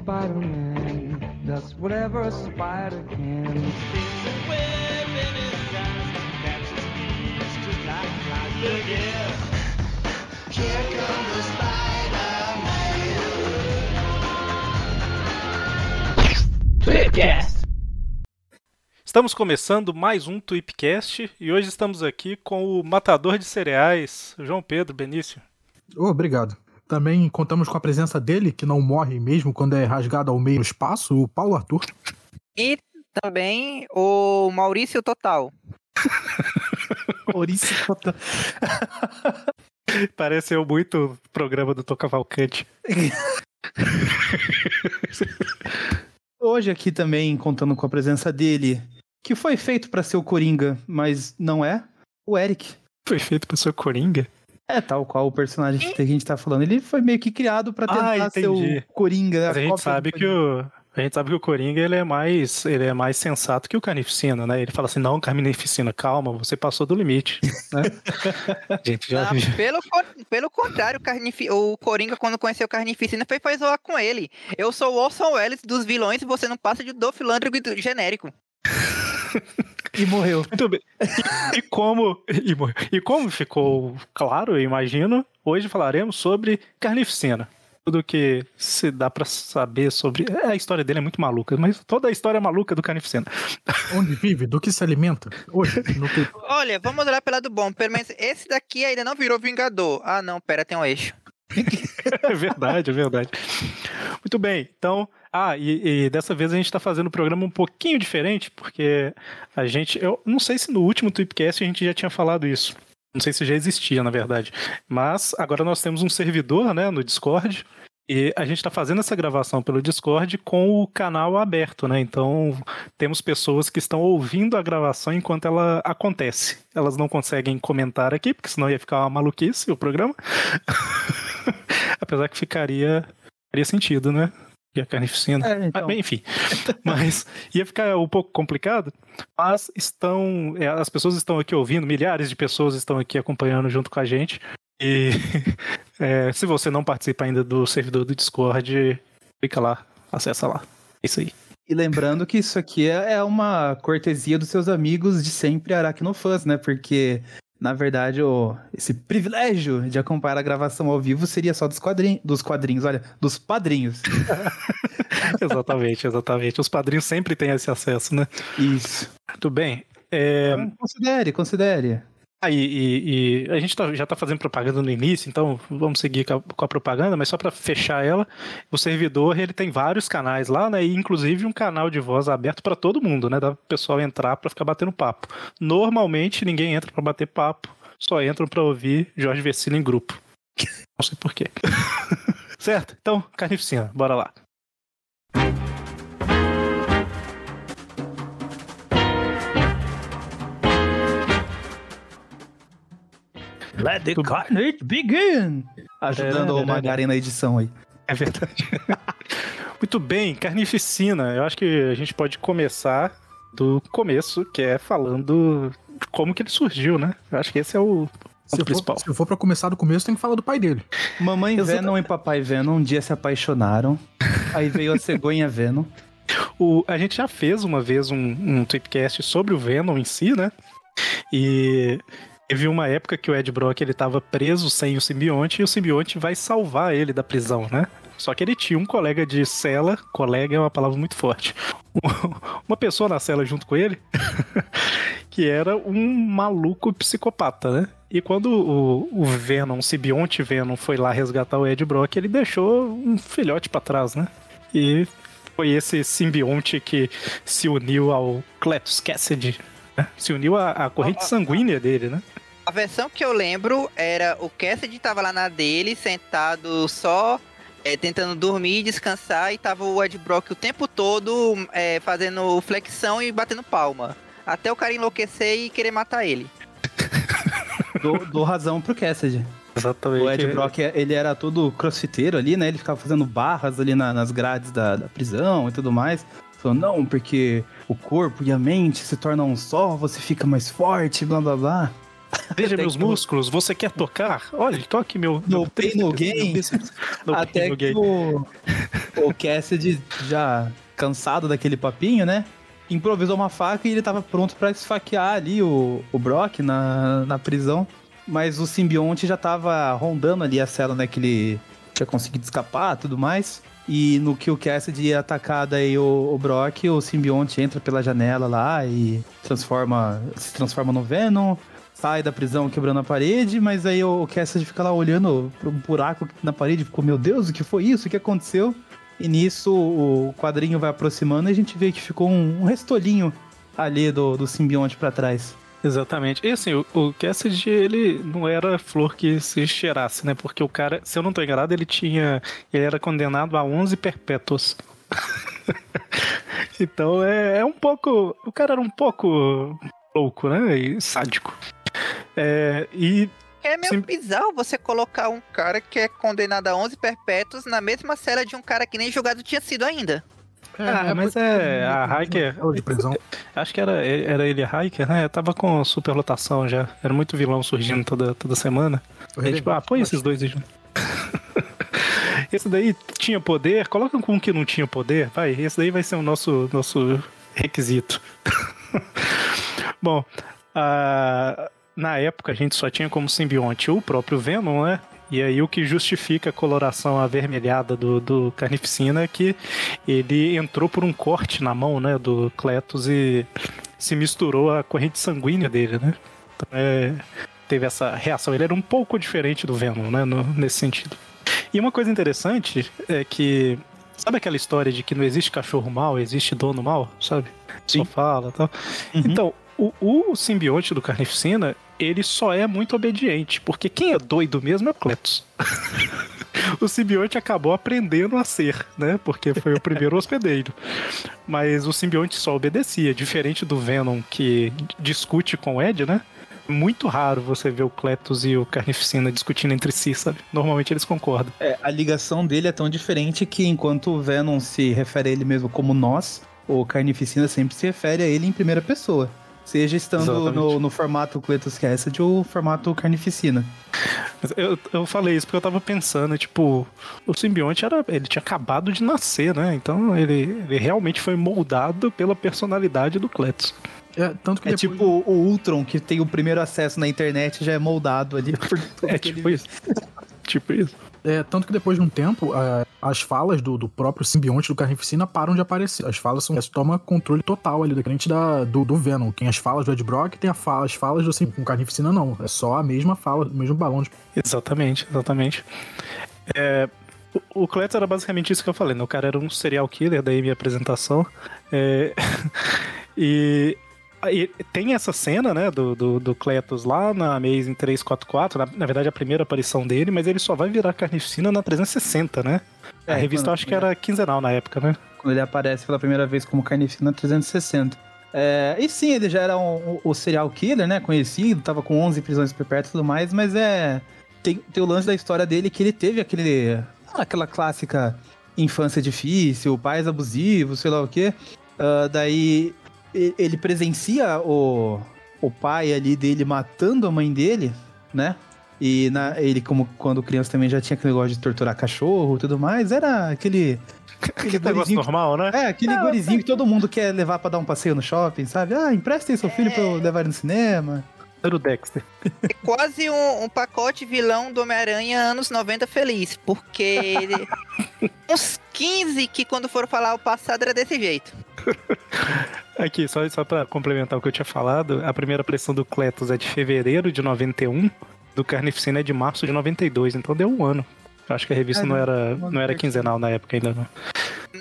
Spider-Man does whatever a spider can. There's a web in his eyes catches thieves just like flies. Look here. Here comes the Spider-Man. Tweepcast. Estamos começando mais um Tweepcast e hoje estamos aqui com o matador de cereais, João Pedro Benício. Oh, obrigado. Também contamos com a presença dele, que não morre mesmo quando é rasgado ao meio no espaço, o Paulo Arthur. E também o Maurício Total. Maurício Total. Pareceu muito o programa do Tô Cavalcante. Hoje aqui também contando com a presença dele, que foi feito pra ser o Coringa, mas não é, o Eric. Foi feito pra ser Coringa? É, tal qual o personagem que a gente tá falando. Ele foi meio que criado pra tentar Ah, ser o. Coringa. Mas a gente do sabe que o. A gente sabe que o Coringa ele é mais ele é mais sensato que o Carnificina, né? Ele fala assim: não, Carnificina, calma, você passou do limite. Né? a gente já Ah, viu. pelo, pelo contrário, o, Carnifi- o Coringa, quando conheceu o Carnificina, foi pra zoar com ele. Eu sou o Orson Welles dos vilões e você não passa de Dolph Lundgren do genérico. E morreu. Muito bem. E, e como, e, mo- e como ficou claro, eu imagino, hoje falaremos sobre Carnificina. Tudo que se dá pra saber sobre. é, A história dele é muito maluca, mas toda a história é maluca do Carnificina. Onde vive? Do que se alimenta? Hoje, no que... Olha, vamos olhar pelo lado bom. Pelo menos esse daqui ainda não virou Vingador. Ah, não, pera, tem um eixo. É verdade, é verdade. Muito bem, então. Ah, e, e dessa vez a gente está fazendo um programa um pouquinho diferente, porque a gente. Eu não sei se no último Tweepcast a gente já tinha falado isso. Não sei se já existia, na verdade. Mas agora nós temos um servidor né, no Discord. E a gente está fazendo essa gravação pelo Discord com o canal aberto, né? Então temos pessoas que estão ouvindo a gravação enquanto ela acontece. Elas não conseguem comentar aqui, porque senão ia ficar uma maluquice o programa. Apesar que ficaria, faria sentido, né? E a carnificina. É, então. Mas, enfim. Mas ia ficar um pouco complicado. Mas estão. é, As pessoas estão aqui ouvindo, milhares de pessoas estão aqui acompanhando junto com a gente. E é, se você não participa ainda do servidor do Discord, clica lá, acessa lá. É isso aí. E lembrando que isso aqui é é uma cortesia dos seus amigos de sempre aracnofãs, né? Porque, na verdade, o, esse privilégio de acompanhar a gravação ao vivo seria só dos, quadrin, dos quadrinhos, olha, dos padrinhos. exatamente, exatamente. Os padrinhos sempre têm esse acesso, né? Isso. Muito bem. É, Então, considere, considere. Ah, e, e- e a gente tá- já está fazendo propaganda no início, então vamos seguir com a, com a propaganda, mas só para fechar ela, o servidor ele tem vários canais lá, né? E inclusive um canal de voz aberto para todo mundo, né? Dá pro pessoal entrar para ficar batendo papo. Normalmente ninguém entra para bater papo, só entram para ouvir Jorge Vecino em grupo. Não sei porquê. certo? Então, carnificina, bora lá. Let the carnage begin! Ajudando o Magari na edição aí. É verdade. Muito bem, carnificina. Eu acho que a gente pode começar do começo, que é falando de como que ele surgiu, né? Eu acho que esse é o Se ponto eu, principal. for, se eu for pra começar do começo, tem que falar do pai dele. Mamãe Exatamente. Venom e Papai Venom um dia se apaixonaram. Aí veio a cegonha Venom. O, a gente já fez uma vez um, um tweetcast sobre o Venom em si, né? E teve uma época que o Ed Brock ele tava preso sem o simbionte e o simbionte vai salvar ele da prisão, né? Só que ele tinha um colega de cela, colega é uma palavra muito forte, uma pessoa na cela junto com ele, que era um maluco psicopata, né? E quando o, o Venom, o simbionte Venom foi lá resgatar o Ed Brock, ele deixou um filhote pra trás, né? E foi esse simbionte que se uniu ao Cletus Cassidy, né? Se uniu à, à corrente sanguínea dele, né? A versão que eu lembro era o Cassidy tava lá na dele, sentado só, é, tentando dormir, descansar, e tava o Ed Brock o tempo todo é, fazendo flexão e batendo palma. Até o cara enlouquecer e querer matar ele. Dou, dou razão pro Cassidy. Exatamente. O Ed Brock, ele era todo crossfiteiro ali, né? Ele ficava fazendo barras ali na- nas grades da, da prisão e tudo mais. Falando, não, porque o corpo e a mente se tornam um só, você fica mais forte, blá blá blá. Veja meus que- músculos, você quer tocar? Olha, toque meu. No meu pain, no gain. No Até no que o, o Cassidy, já cansado daquele papinho, né? Improvisou uma faca e ele tava pronto pra esfaquear ali o, o Brock na, na prisão. Mas o simbionte já tava rondando ali a cela, né? Que ele tinha conseguido escapar tudo mais. E no que o Cassidy ia atacar daí o, o Brock, o simbionte entra pela janela lá e transforma, se transforma no Venom, sai da prisão quebrando a parede, mas aí o Cassidy fica lá olhando pro buraco na parede, ficou, meu Deus, o que foi isso? O que aconteceu? E nisso o quadrinho vai aproximando e a gente vê que ficou um, um restolinho ali do, do simbionte pra trás. Exatamente. E assim, o, o Cassidy, ele não era flor que se cheirasse, né? Porque o cara, se eu não tô enganado, ele tinha. Ele era condenado a 11 perpétuos. então é, é um pouco. O cara era um pouco louco, né? E sádico. É, e É meio Sim. bizarro você colocar um cara que é condenado a 11 perpétuos na mesma cela de um cara que nem julgado tinha sido ainda. Ah, mas é, a Hiker- de prisão. Acho que era, era ele a Hiker, né? Eu tava com superlotação já. Era muito vilão surgindo toda, toda semana. Aí, tipo, ah, põe esses dois aí junto. esse daí tinha poder, coloca com um que não tinha poder, vai. Esse daí vai ser o nosso, nosso requisito. Bom, ah, na época a gente só tinha como simbionte o próprio Venom, né? E aí o que justifica a coloração avermelhada do, do Carnificina é que ele entrou por um corte na mão, né, do Cletus e se misturou à corrente sanguínea dele, né? Então, é, teve essa reação. Ele era um pouco diferente do Venom, né, no- nesse sentido. E uma coisa interessante é que sabe aquela história de que não existe cachorro mal, existe dono mal, sabe? Só Sim. fala, e tal. Uhum. Então, o, o simbionte do Carnificina, ele só é muito obediente, porque quem é doido mesmo é o Cletus. o simbionte acabou aprendendo a ser, né? Porque foi o primeiro hospedeiro. Mas o simbionte só obedecia, diferente do Venom que discute com o Ed, né? Muito raro você ver o Cletus e o Carnificina discutindo entre si, sabe? Normalmente eles concordam. É, a ligação dele é tão diferente que enquanto o Venom se refere a ele mesmo como nós, o Carnificina sempre se refere a ele em primeira pessoa. Seja estando no, no formato Cletus Cassidy ou formato Carnificina. Eu, eu falei isso porque eu tava pensando, tipo, o simbionte era. Ele tinha acabado de nascer, né? Então ele, ele realmente foi moldado pela personalidade do Cletus. É, tanto que É depois- tipo o Ultron, que tem o primeiro acesso na internet já é moldado ali por É tipo isso. tipo isso. É, tanto que depois de um tempo, a- as falas do, do próprio simbionte do Carnificina param de aparecer. As falas são. Toma controle total ali, diferente da, do, do Venom. Tem as falas do Ed Brock tem a fala, as falas do sim, com Carnificina, não. É só a mesma fala, o mesmo balão de. Exatamente, exatamente. É, o, Cletus era basicamente isso que eu falei, né? O cara era um serial killer, daí minha apresentação. É, e tem essa cena, né, do, do, do Cletus lá na Amazing 344, na, na verdade a primeira aparição dele, mas ele só vai virar carnificina na 360, né? A É, revista quando- eu acho que era quinzenal na época, né? quando ele aparece pela primeira vez como Carnificina 360. É, e sim, ele já era um- o, o serial killer, né? Conhecido, tava com 11 prisões perpétuas e tudo mais, mas é. Tem, tem o lance da história dele que ele teve aquele. aquela clássica infância difícil, pais abusivos, sei lá o quê. Ah, daí ele presencia o, o pai ali dele matando a mãe dele, né? E na, ele, como quando criança, também já tinha aquele negócio de torturar cachorro e tudo mais. Era aquele. Aquele negócio normal, né? é, aquele gurizinho que todo mundo quer levar pra dar um passeio no shopping, sabe? Ah, empresta aí seu filho pra eu levar ele no cinema. Era o Dexter. É quase um, um pacote vilão do Homem-Aranha anos 90 feliz, porque ele- uns 15 que quando foram falar o passado era desse jeito. Aqui, só, só pra complementar o que eu tinha falado, a primeira pressão do Cletus é de fevereiro de 91, do Carnificina é de março de 92, então deu um ano. Eu acho que a revista É, não não- era, não não era quinzenal na época ainda, não.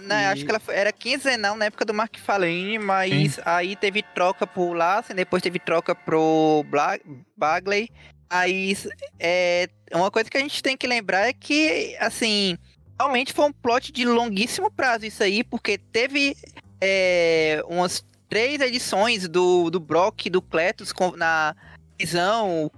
Né, E- Acho que ela foi- era quinzenal na época do Mark Falene, mas aí teve troca pro Lassen, depois teve troca pro Bla- Bagley. Aí é, uma coisa que a gente tem que lembrar é que, assim, realmente foi um plot de longuíssimo prazo isso aí, porque teve é, umas três edições do, do Brock do Cletus com- na prisão, o,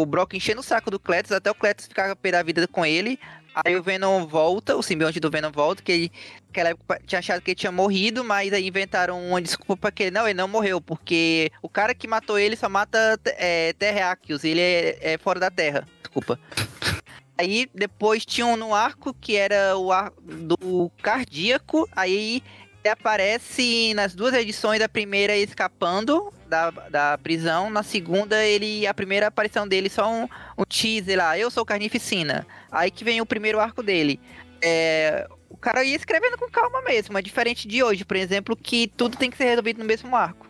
o Brock enchendo o saco do Cletus, até o Cletus ficar pé da vida com ele. Aí o Venom volta, o simbionte do Venom volta, que ele naquela época tinha achado que ele tinha morrido, mas aí inventaram uma desculpa pra que ele não, ele não morreu, porque o cara que matou ele só mata é, terráqueos, ele é, é fora da Terra. Desculpa. Aí depois tinha um no arco que era o arco do cardíaco. Aí ele aparece nas duas edições, da primeira escapando da, da prisão, na segunda ele a primeira aparição dele só um, um teaser lá, eu sou carnificina. Aí que vem o primeiro arco dele. É, o cara ia escrevendo com calma mesmo, é diferente de hoje, por exemplo, que tudo tem que ser resolvido no mesmo arco.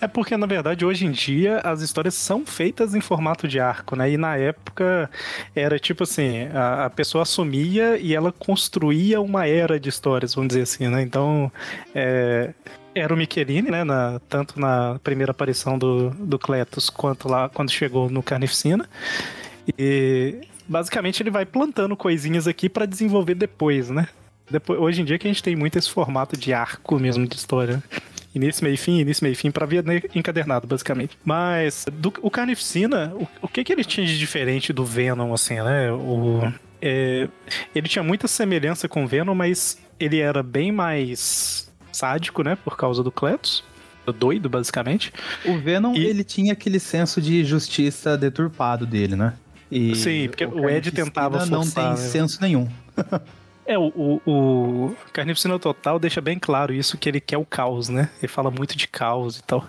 É porque, na verdade, hoje em dia as histórias são feitas em formato de arco, né? E na época era tipo assim, a, a pessoa assumia e ela construía uma era de histórias, vamos dizer assim, né? Então, é, era o Michelini, né? Na, tanto na primeira aparição do, do Cletus quanto lá quando chegou no Carnificina. E basicamente ele vai plantando coisinhas aqui para desenvolver depois, né? Depois, hoje em dia que a gente tem muito esse formato de arco mesmo de história. Início, meio e fim, início, meio e fim, pra via encadernado, basicamente. Mas do, o Carnificina, o, o que que ele tinha de diferente do Venom, assim, né? O, é, ele tinha muita semelhança com o Venom, mas ele era bem mais sádico, né? Por causa do Cletus. Doido, basicamente. O Venom, E- ele tinha aquele senso de justiça deturpado dele, né? E Sim, porque o Ed Carnificina tentava não forçar, tem né? senso nenhum. É, o, o, o Carnificina Total deixa bem claro isso, que ele quer o caos, né? Ele fala muito de caos e tal.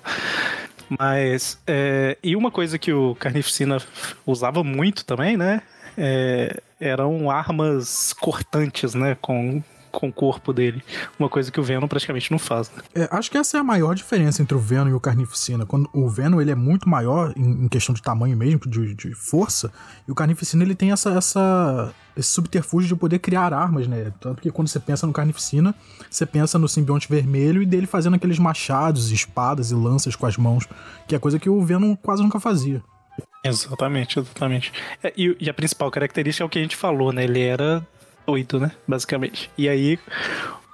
Mas, é, e uma coisa que o Carnificina usava muito também, né? É, eram armas cortantes, né? Com, com o corpo dele. Uma coisa que o Venom praticamente não faz. Né? É, acho que essa é a maior diferença entre o Venom e o Carnificina. Quando o Venom ele é muito maior em, em questão de tamanho mesmo, de, de força, e o Carnificina ele tem essa, essa, esse subterfúgio de poder criar armas, né? Tanto que quando você pensa no Carnificina, você pensa no simbionte vermelho e dele fazendo aqueles machados, espadas e lanças com as mãos, que é coisa que o Venom quase nunca fazia. Exatamente, exatamente. É, e, e a principal característica é o que a gente falou, né? Ele era doido, né? Basicamente. E aí,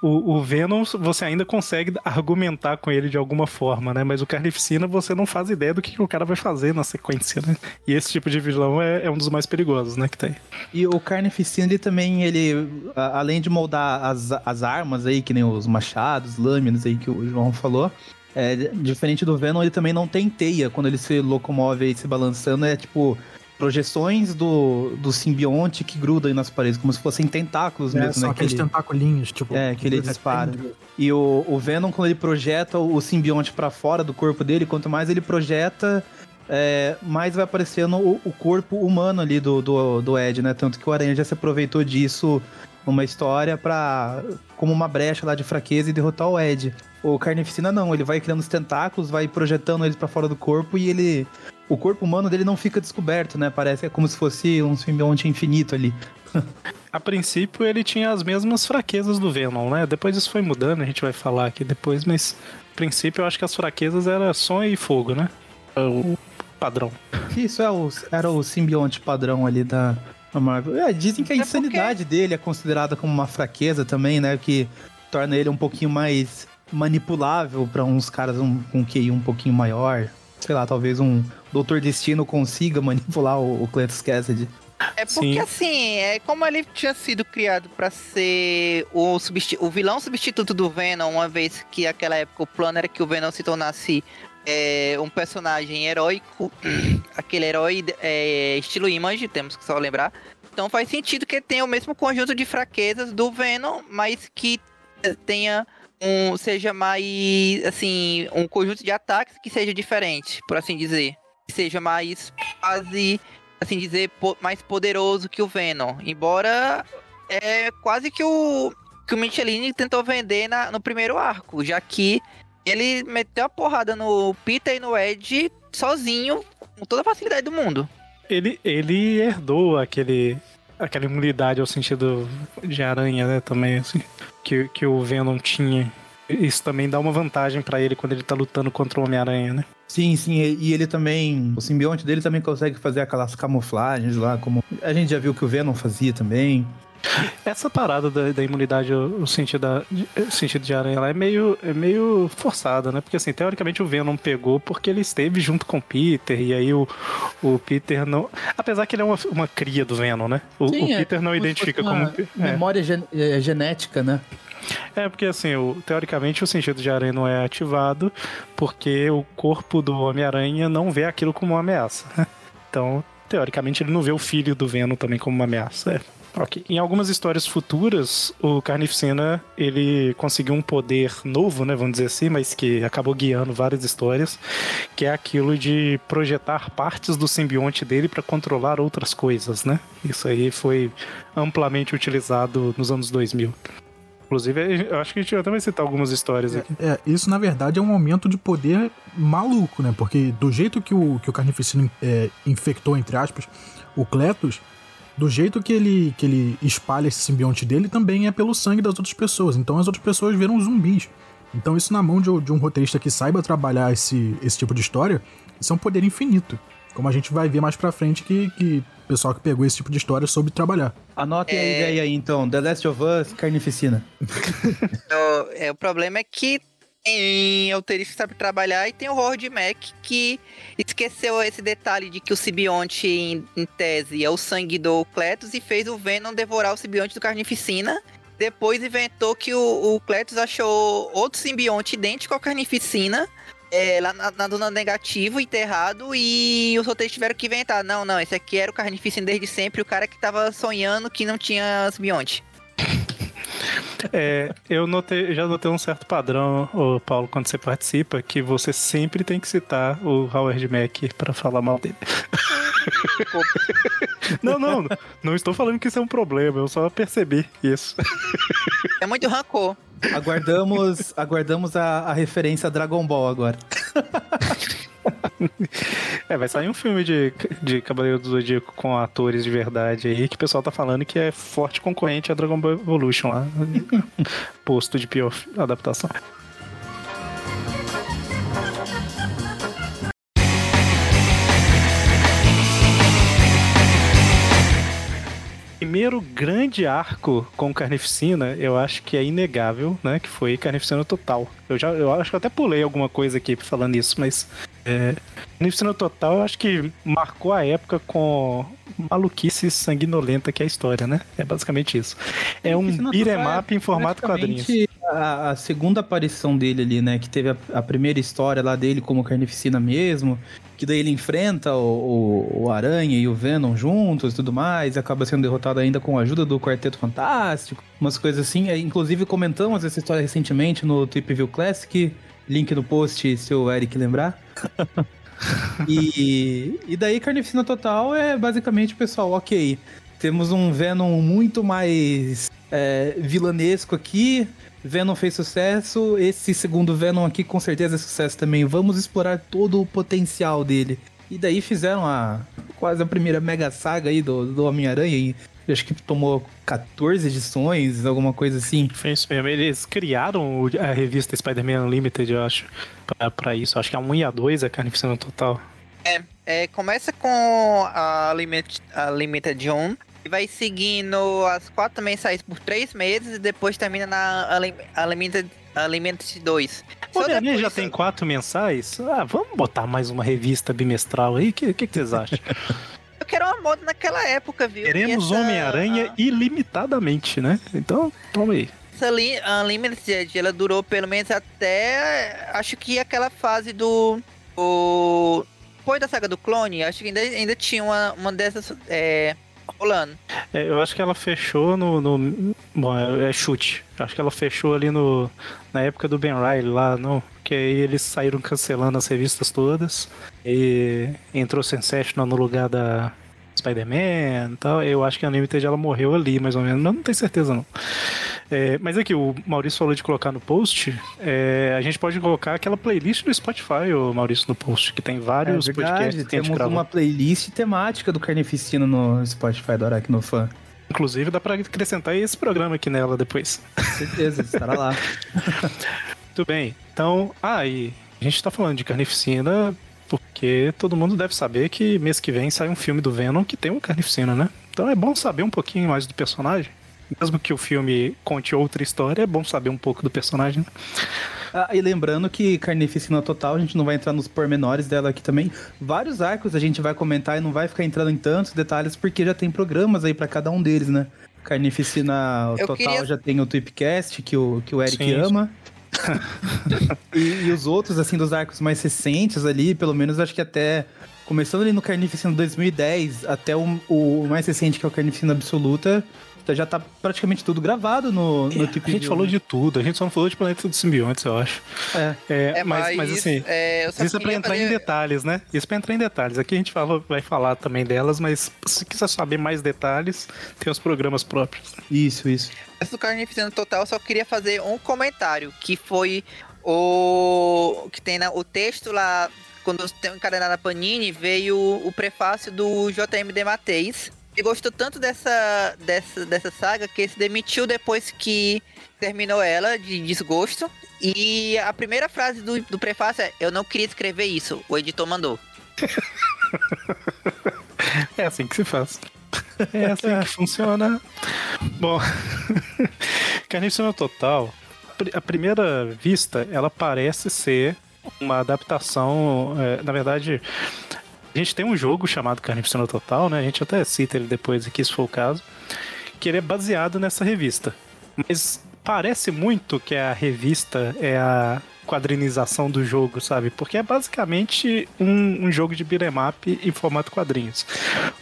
o, o Venom, você ainda consegue argumentar com ele de alguma forma, né? Mas o Carnificina, você não faz ideia do que, o cara vai fazer na sequência, né? E esse tipo de vilão é, é um dos mais perigosos, né? Que tem. E o Carnificina, ele também, ele, além de moldar as, as armas aí, que nem os machados, lâminas aí que o João falou, é, diferente do Venom, ele também não tem teia quando ele se locomove aí se balançando, é tipo projeções do, do simbionte que grudam aí nas paredes, como se fossem tentáculos É, mesmo, são né? que aqueles ele- tentacolinhos, tipo. É, que ele dispara. E o, o Venom, quando ele projeta o simbionte pra fora do corpo dele, quanto mais ele projeta, é, mais vai aparecendo o, o corpo humano ali do, do, do Ed, né? Tanto que o Aranha já se aproveitou disso numa história pra. como uma brecha lá de fraqueza e derrotar o Ed. O Carnificina não, ele vai criando os tentáculos, vai projetando eles pra fora do corpo e ele. O corpo humano dele não fica descoberto, né? Parece que é como se fosse um simbionte infinito ali. A princípio, ele tinha as mesmas fraquezas do Venom, né? Depois isso foi mudando, a gente vai falar aqui depois, mas a princípio eu acho que as fraquezas eram som e fogo, né? É O padrão. Isso é o, era o simbionte padrão ali da, da Marvel. É, dizem que a É porque- insanidade dele é considerada como uma fraqueza também, né? Que torna ele um pouquinho mais manipulável pra uns caras um, com QI um pouquinho maior. Sei lá, talvez um Doutor Destino consiga manipular o, o Cletus Cassidy. É porque Sim. assim, é como ele tinha sido criado pra ser o, o vilão substituto do Venom, uma vez que naquela época o plano era que o Venom se tornasse é, um personagem heróico, aquele herói é, estilo Image, temos que só lembrar. Então faz sentido que ele tenha o mesmo conjunto de fraquezas do Venom, mas que tenha um seja mais assim um conjunto de ataques que seja diferente, por assim dizer, que seja mais quase assim dizer, po- mais poderoso que o Venom. Embora é quase que o que o Michelin tentou vender na- no primeiro arco, já que ele meteu a porrada no Peter e no Ed sozinho, com toda a facilidade do mundo. Ele, ele herdou aquele, aquela imunidade ao sentido de aranha, né? Também, assim, que, que o Venom tinha. Isso também dá uma vantagem pra ele quando ele tá lutando contra o Homem-Aranha, né? Sim, sim, e ele também. O simbionte dele também consegue fazer aquelas camuflagens lá, como. A gente já viu que o Venom fazia também. Essa parada da, da imunidade, o, o sentido, da, de- o sentido de aranha lá é meio, é meio forçada, né? Porque assim, teoricamente o Venom pegou porque ele esteve junto com o Peter, e aí o, o Peter não. Apesar que ele é uma, uma cria do Venom, né? O, o Sim, é Peter não como se identifica como. uma É. Memória gen- é, genética, né? É, porque assim, o- teoricamente o sentido de aranha não é ativado porque o corpo do Homem-Aranha não vê aquilo como uma ameaça. Então, teoricamente, ele não vê o filho do Venom também como uma ameaça. É. Ok. Em algumas histórias futuras, o Carnificina, ele conseguiu um poder novo, né, vamos dizer assim, mas que acabou guiando várias histórias, que é aquilo de projetar partes do simbionte dele para controlar outras coisas, né? Isso aí foi amplamente utilizado nos anos 2000. Inclusive, eu acho que a gente até vai citar algumas histórias aqui. É, isso na verdade é um aumento de poder maluco, né? Porque do jeito que o, que o Carnificina é, infectou, entre aspas, o Cletus, do jeito que ele, que ele espalha esse simbionte dele também é pelo sangue das outras pessoas. Então as outras pessoas viram zumbis. Então isso na mão de, de um roteirista que saiba trabalhar esse, esse tipo de história, isso é um poder infinito. Como a gente vai ver mais pra frente que, que o pessoal que pegou esse tipo de história soube trabalhar. Anotem a É. ideia aí, então. The Last of Us, Carnificina. O, é, o problema é que tem autorista que sabe trabalhar e tem o Howard Mack que esqueceu esse detalhe de que o simbionte, em, em tese, é o sangue do Cletus e fez o Venom devorar o simbionte do Carnificina. Depois inventou que o, o Cletus achou outro simbionte idêntico ao Carnificina. é, lá na, na negativa, enterrado, e os roteiristas tiveram que inventar. Não, não, esse aqui era o Carnificina desde sempre, o cara que tava sonhando que não tinha simbionte. É, eu notei, já notei um certo padrão, ô Paulo, quando você participa, que você sempre tem que citar o Howard Mack pra falar mal dele. não, não, não estou falando que isso é um problema, eu só percebi isso. É muito rancor. Aguardamos, aguardamos a, a referência a Dragon Ball agora. É, vai sair um filme de, de Cavaleiro do Zodíaco com atores de verdade aí, que o pessoal tá falando que é forte concorrente a Dragon Ball Evolution lá. Posto de pior adaptação. Primeiro grande arco com Carnificina, eu acho que é inegável, né? Que foi Carnificina Total. Eu já, eu acho que eu até pulei alguma coisa aqui falando isso, mas é, Carnificina Total eu acho que marcou a época com maluquice sanguinolenta que é a história, né? É basicamente isso. É um Total é em formato quadrinhos. A, a segunda aparição dele ali, né? Que teve a, a primeira história lá dele como Carnificina mesmo. Que daí ele enfrenta o, o, o Aranha e o Venom juntos e tudo mais. E acaba sendo derrotado ainda com a ajuda do Quarteto Fantástico. Umas coisas assim. É, Inclusive comentamos essa história recentemente no Trip View Classic. Link no post se o Eric lembrar. e, e daí Carnificina Total é basicamente, pessoal, ok. Temos um Venom muito mais é, vilanesco aqui. Venom fez sucesso. Esse segundo Venom aqui com certeza é sucesso também. Vamos explorar todo o potencial dele. E daí fizeram a quase a primeira mega saga aí do, do Homem-Aranha. Acho que tomou 14 edições, alguma coisa assim. Foi isso mesmo. Eles criaram a revista Spider-Man Unlimited, eu acho, pra, pra isso. Acho que a 1 e a 2 é Carnificina Total. É, começa com a, limit, a Limited 1 e vai seguindo as quatro mensais por três meses e depois termina na Unlim- Unlimited, Unlimited 2. O Homem-Aranha já tem quatro mensais? Ah, vamos botar mais uma revista bimestral aí? O que, que, que vocês acham? Eu quero uma moda naquela época, viu? Queremos essa- Homem-Aranha ilimitadamente, né? Então, toma aí. Essa li- Unlimited, ela durou pelo menos até. Acho que aquela fase do. O. Depois da saga do clone, acho que ainda, ainda tinha uma, uma dessas. É, rolando. É, eu acho que ela fechou no. no- bom, é, é chute. Acho que ela fechou ali no, na época do Ben Riley lá, não? Porque aí eles saíram cancelando as revistas todas. E entrou Sensation no lugar da Spider-Man e tal. Eu acho que a Unlimited ela morreu ali, mais ou menos. Mas não tenho certeza, não. É, mas aqui, o Maurício falou de colocar no post. é, a gente pode colocar aquela playlist do Spotify, o Maurício, no post, que tem vários é podcasts verdade, que a gente temos uma playlist temática do Carnificina no Spotify do Aracnofan. Inclusive, dá pra acrescentar esse programa aqui nela depois. Com certeza, estará lá. Muito bem. Então, ah, e a gente tá falando de Carnificina porque todo mundo deve saber que mês que vem sai um filme do Venom que tem uma Carnificina, né? Então é bom saber um pouquinho mais do personagem. Mesmo que o filme conte outra história, é bom saber um pouco do personagem. né? Ah, e lembrando que Carnificina Total, a gente não vai entrar nos pormenores dela aqui também. Vários arcos a gente vai comentar e não vai ficar entrando em tantos detalhes, porque já tem programas aí pra cada um deles, né? Carnificina Total queria- já tem o Tweepcast, que o, que o Eric Sim, ama. e, e os outros, assim, dos arcos mais recentes ali, pelo menos acho que até começando ali no Carnificina 2010 até o, o mais recente, que é o Carnificina Absoluta, já tá praticamente tudo gravado no, no a Trip gente View, falou né? de tudo, a gente só não falou de Planeta dos Simbiontes, eu acho. É. É, É, mas, mas assim, é, isso é pra entrar em fazer- detalhes, né? Isso é pra entrar em detalhes. Aqui a gente fala, vai falar também delas, mas se quiser saber mais detalhes, tem os programas próprios. Isso, isso. Antes do Carnificina Total, eu só queria fazer um comentário, que foi o que tem na- o texto lá, quando tem encadenado a Panini, veio o prefácio do JMD Mateis. Ele gostou tanto dessa, dessa, dessa saga que ele se demitiu depois que terminou ela, de desgosto. E a primeira frase do, do prefácio é: Eu não queria escrever isso, o editor mandou. É assim que se faz. É assim que funciona. Bom, Carnificina Total, a primeira vista, ela parece ser uma adaptação. é, na verdade, a gente tem um jogo chamado Carnificina Total, né? A gente até cita ele depois aqui, se for o caso, que ele é baseado nessa revista. Mas parece muito que a revista é a quadrinização do jogo, sabe? Porque é basicamente um, um jogo de beat'em up em formato quadrinhos.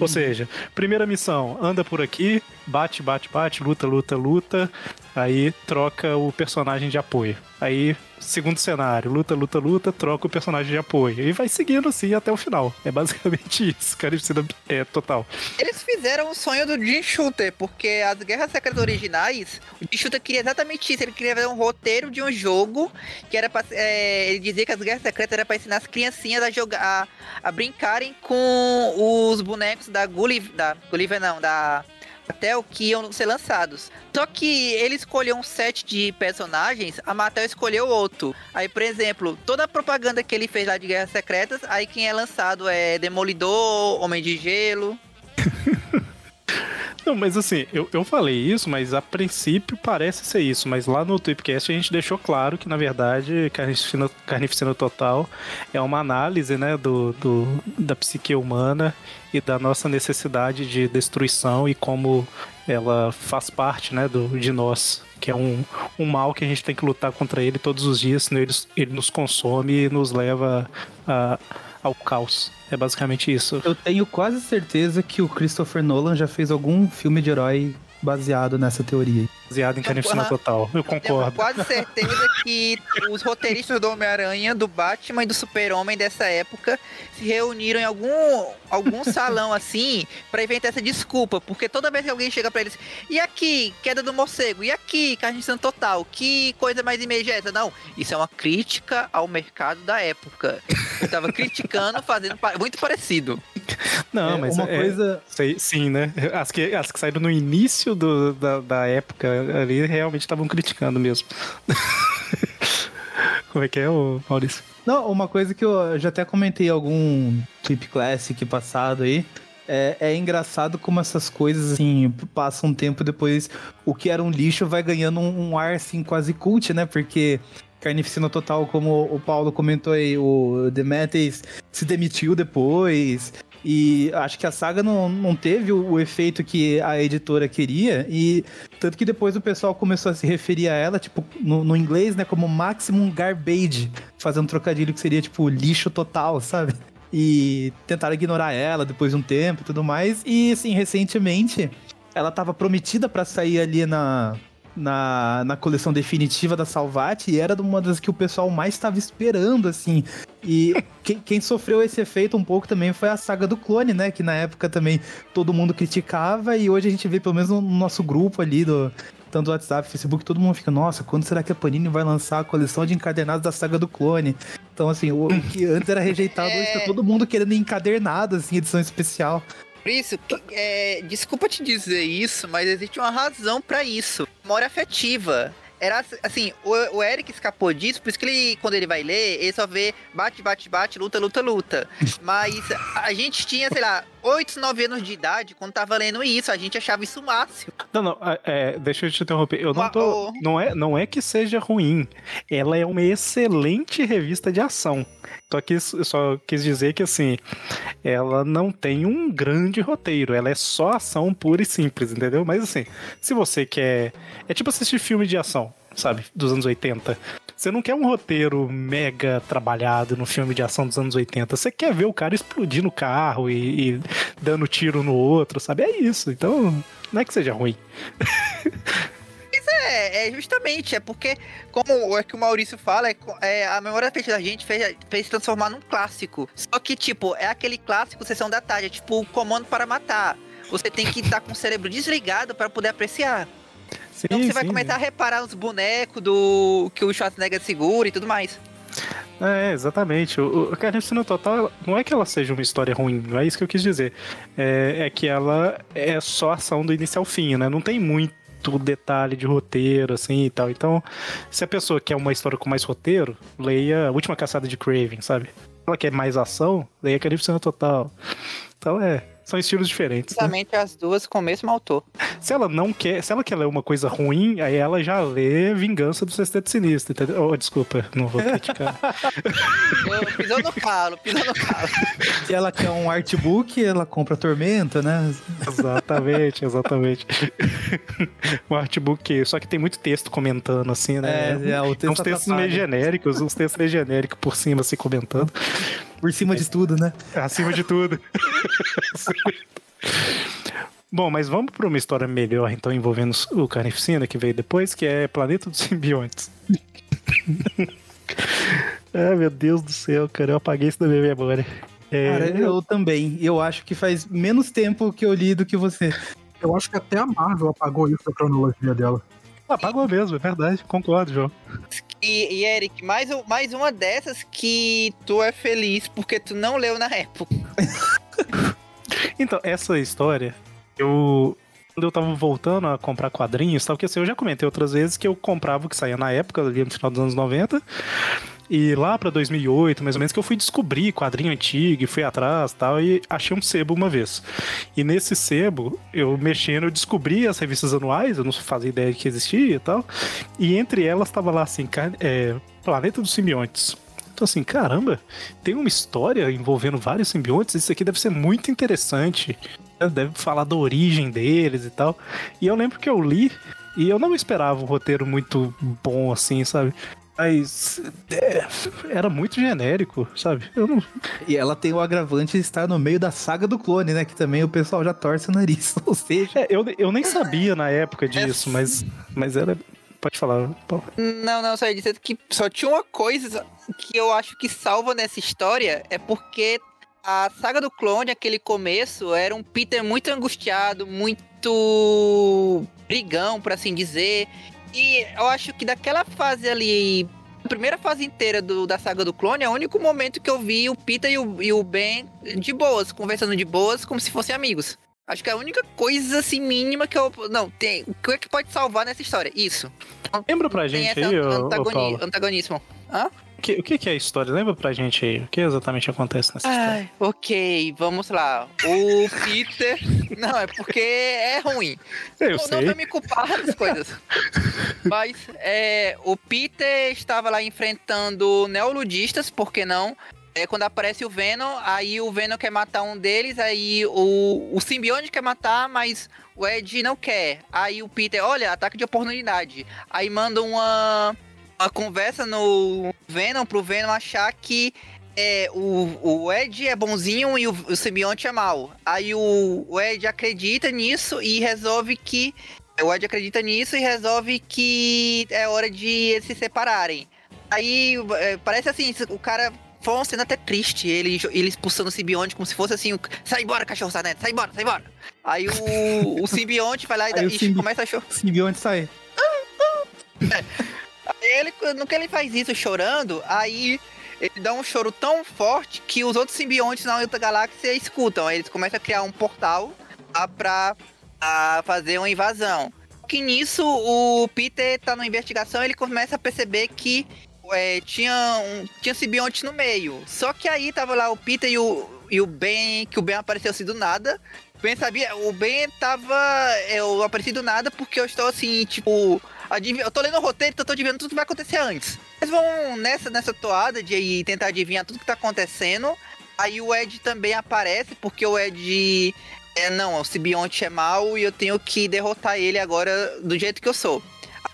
Ou seja, primeira missão, anda por aqui, bate, bate, bate, luta, luta, luta, aí troca o personagem de apoio. Aí, segundo cenário, luta, luta, luta, troca o personagem de apoio. E vai seguindo assim até o final. É basicamente isso, Carnificina é total. Eles fizeram o sonho do Jim Shooter, porque as Guerras Secretas originais, o Jim Shooter queria exatamente isso. Ele queria fazer um roteiro de um jogo que era pra, é, ele dizia que as Guerras Secretas era pra ensinar as criancinhas a jogar, a, a brincarem com os bonecos da Gulliver, da Gulliver não, da Mattel que iam ser lançados. Só que ele escolheu um set de personagens, a Mattel escolheu outro. Aí, por exemplo, toda a propaganda que ele fez lá de Guerras Secretas, aí quem é lançado é Demolidor, Homem de Gelo. Não, mas assim, eu, eu falei isso, mas a princípio parece ser isso. Mas lá no Tweepcast a gente deixou claro que, na verdade, Carnificina, Carnificina Total é uma análise, né, do, do, da psique humana e da nossa necessidade de destruição e como ela faz parte, né, do, de nós. Que é um, um mal que a gente tem que lutar contra ele todos os dias, senão ele, ele nos consome e nos leva a, ao caos. É basicamente isso. Eu tenho quase certeza que o Christopher Nolan já fez algum filme de herói baseado nessa teoria. Baseado em Carnificina Aham. Total. Eu Tenho concordo. quase certeza que os roteiristas do Homem-Aranha, do Batman e do Super-Homem dessa época se reuniram em algum, algum salão assim pra inventar essa desculpa. Porque toda vez que alguém chega pra eles, e aqui, queda do morcego, e aqui, carnificina total, que coisa mais imediata. Não, isso é uma crítica ao mercado da época. Eu tava criticando, fazendo muito parecido. Não, É, mas uma é- coisa. sei- sim, né? As que, as que saíram no início do- da, da época ali realmente estavam criticando mesmo. Como é que é, ô Maurício? Não, uma coisa que eu já até comentei em algum Clip Classic passado aí. É, é engraçado como essas coisas, assim, passam um tempo depois, o que era um lixo vai ganhando um, um ar, assim, quase cult, né? Porque Carnificina Total, como o Paulo comentou aí, o Demetrius se demitiu depois. E acho que a saga não, não teve o, efeito que a editora queria. E tanto que depois o pessoal começou a se referir a ela, tipo, no, no inglês, né, como Maximum Garbage, fazendo um trocadilho que seria, tipo, lixo total, sabe? E tentaram ignorar ela depois de um tempo e tudo mais. E, assim, recentemente, ela tava prometida pra sair ali na, na, na coleção definitiva da Salvat e era uma das que o pessoal mais estava esperando, assim. E quem, quem sofreu esse efeito um pouco também foi a saga do clone, né? Que na época também todo mundo criticava e hoje a gente vê, pelo menos no nosso grupo ali do. Tanto do WhatsApp, Facebook, todo mundo fica, nossa, quando será que a Panini vai lançar a coleção de encadernados da saga do clone? Então, assim, o, o que antes era rejeitado, hoje tá todo mundo querendo encadernado, assim, edição especial. Isso, é, desculpa te dizer isso, mas existe uma razão pra isso. Memória afetiva. Era assim, o, o Eric escapou disso, por isso que ele, quando ele vai ler, ele só vê bate, bate, bate, luta, luta, luta. Mas a gente tinha, sei lá, 8, 9 anos de idade quando tava lendo isso, a gente achava isso o máximo. Não, não, é, é, deixa eu te interromper. Eu não tô. Não é, não é que seja ruim. Ela é uma excelente revista de ação. Só que eu só quis dizer que assim, ela não tem um grande roteiro. Ela é só ação pura e simples, entendeu? Mas assim, se você quer. É tipo assistir filme de ação. Sabe? Dos anos 80. Você não quer um roteiro mega trabalhado no filme de ação dos anos 80. Você quer ver o cara explodindo o carro e, e dando tiro no outro, sabe? É isso. Então, não é que seja ruim. É, é justamente, é porque, como é que o Maurício fala, é, é, a memória feita da gente fez, fez se transformar num clássico. Só que, tipo, é aquele clássico sessão da tarde, é tipo o comando para matar. Você tem que estar com o cérebro desligado para poder apreciar. Sim, Então você vai sim. começar a reparar os bonecos do que o Schwarzenegger segura e tudo mais. É, exatamente. O, o Carnificina Total não é que ela seja uma história ruim, não é isso que eu quis dizer. É, é que ela é só ação do início ao fim, né? Não tem muito detalhe de roteiro, assim e tal. Então, se a pessoa quer uma história com mais roteiro, leia A Última Caçada de Craven, sabe? Se ela quer mais ação, leia Carnificina Total. Então, é. São estilos diferentes. Né? Justamente as duas com o mesmo autor. Se ela não quer, se ela quer ler uma coisa ruim, aí ela já lê Vingança do Sexteto Sinistro, entendeu? Oh, desculpa, não vou criticar. Pisou- no calo, pisou no calo. Se ela quer um artbook, ela compra Tormenta, né? exatamente, exatamente. um artbook, só que tem muito texto comentando, assim, né? É, é, o texto uns textos atrapalha. meio genéricos, uns textos meio genéricos por cima, assim, comentando. Por cima de tudo, né? Acima de tudo. Bom, mas vamos para uma história melhor, então, envolvendo o Carnificina, que veio depois, que é Planeta dos Simbiontes. Ai, meu Deus do céu, cara, eu apaguei isso da minha memória. É, Cara, eu também. Eu acho que faz menos tempo que eu li do que você. Eu acho que até a Marvel apagou isso da cronologia dela. apagou mesmo, é verdade, concordo, João. E, e, Eric, mais, mais uma dessas que tu é feliz porque tu não leu na época. Então, essa história, eu. Quando eu tava voltando a comprar quadrinhos, tal, porque assim, eu já comentei outras vezes que eu comprava o que saía na época, ali no final dos anos 90. E lá pra 2008, mais ou menos, que eu fui descobrir quadrinho antigo e fui atrás tal, e achei um sebo uma vez. E nesse sebo, eu mexendo, eu descobri as revistas anuais, eu não fazia ideia de que existia e tal. E entre elas tava lá assim, é, Planeta dos Simbiontes. Então, assim, caramba, tem uma história envolvendo vários simbiontes, isso aqui deve ser muito interessante. Deve falar da origem deles e tal. E eu lembro que eu li e eu não esperava um roteiro muito bom assim, sabe? Mas é, era muito genérico, sabe? Eu não. E ela tem o agravante de estar no meio da saga do clone, né? Que também o pessoal já torce o nariz. Ou seja, É, eu, eu nem sabia na época disso, mas, mas era. Pode falar, Paulo. Não, não, só ia dizer que só tinha uma coisa que eu acho que salva nessa história é porque a saga do clone, aquele começo, era um Peter muito angustiado, muito brigão, por assim dizer. E eu acho que daquela fase ali, a primeira fase inteira do, da saga do clone, é o único momento que eu vi o Peter e o, e o Ben de boas, conversando de boas, como se fossem amigos. Acho que é a única coisa assim mínima que eu. Não, tem. O que é que pode salvar nessa história? Isso. Lembra pra Tem gente aí, ô, ô, antagoni- Paulo? antagonismo. Hã? O que, o que que é a história? Lembra pra gente aí? O que exatamente acontece nessa história? Ai, ok, vamos lá. O Peter. Não, é porque é ruim. Eu não, não sei. vai me culpar das coisas. Mas é, o Peter estava lá enfrentando neoludistas, por que não? É, quando aparece o Venom, aí o Venom quer matar um deles, aí o, o simbionte quer matar, mas o Ed não quer. Aí o Peter, olha, ataque de oportunidade. Aí manda uma, uma conversa no Venom pro Venom achar que é, o, o Ed é bonzinho e o, o simbionte é mau. Aí o, o Ed acredita nisso e resolve que. O Ed acredita nisso e resolve que é hora de eles se separarem. Aí é, parece assim, o cara. Foi uma cena até triste, ele, ele expulsando o simbionte como se fosse assim, o- sai embora, cachorro sai embora, sai embora. Aí o, o simbionte vai lá e, o e começa a chorar. o simbionte sai. Ele, no que ele faz isso chorando, aí ele dá um choro tão forte que os outros simbiontes na outra galáxia escutam. Aí eles começam a criar um portal lá pra a fazer uma invasão. Que nisso o Peter tá na investigação ele começa a perceber que é, tinha um tinha simbionte no meio. Só que aí tava lá o Peter e o, e o Ben, que o Ben apareceu assim do nada. O Ben sabia, o Ben tava. Eu apareci do nada porque eu estou assim, tipo. Adivi- Eu tô lendo o roteiro, então eu tô adivinhando tudo que vai acontecer antes. Eles vão nessa, nessa toada de tentar adivinhar tudo que tá acontecendo. Aí o Ed também aparece, porque o Ed. É, não, o simbionte é mau e eu tenho que derrotar ele agora do jeito que eu sou.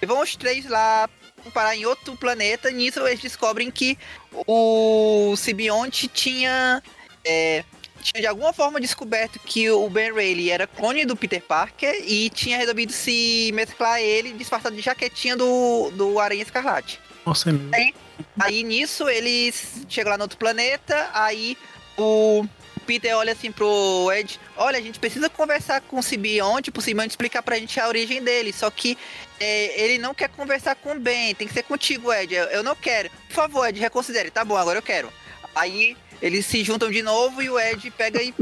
Aí vão os três lá parar em outro planeta. Nisso eles descobrem que o simbionte tinha. é, tinha de alguma forma descoberto que o Ben Reilly era clone do Peter Parker e tinha resolvido se mesclar ele disfarçado de jaquetinha do, do Aranha Escarlate. Nossa, é mesmo. Aí nisso eles chegam lá no outro planeta, aí o Peter olha assim pro Ed, olha, a gente precisa conversar com o Simbionte, pro Simbionte explicar pra gente a origem dele, só que é, ele não quer conversar com o Ben, tem que ser contigo, Ed, eu, eu não quero. Por favor, Ed, reconsidere, tá bom, agora eu quero. Aí eles se juntam de novo e o Ed pega e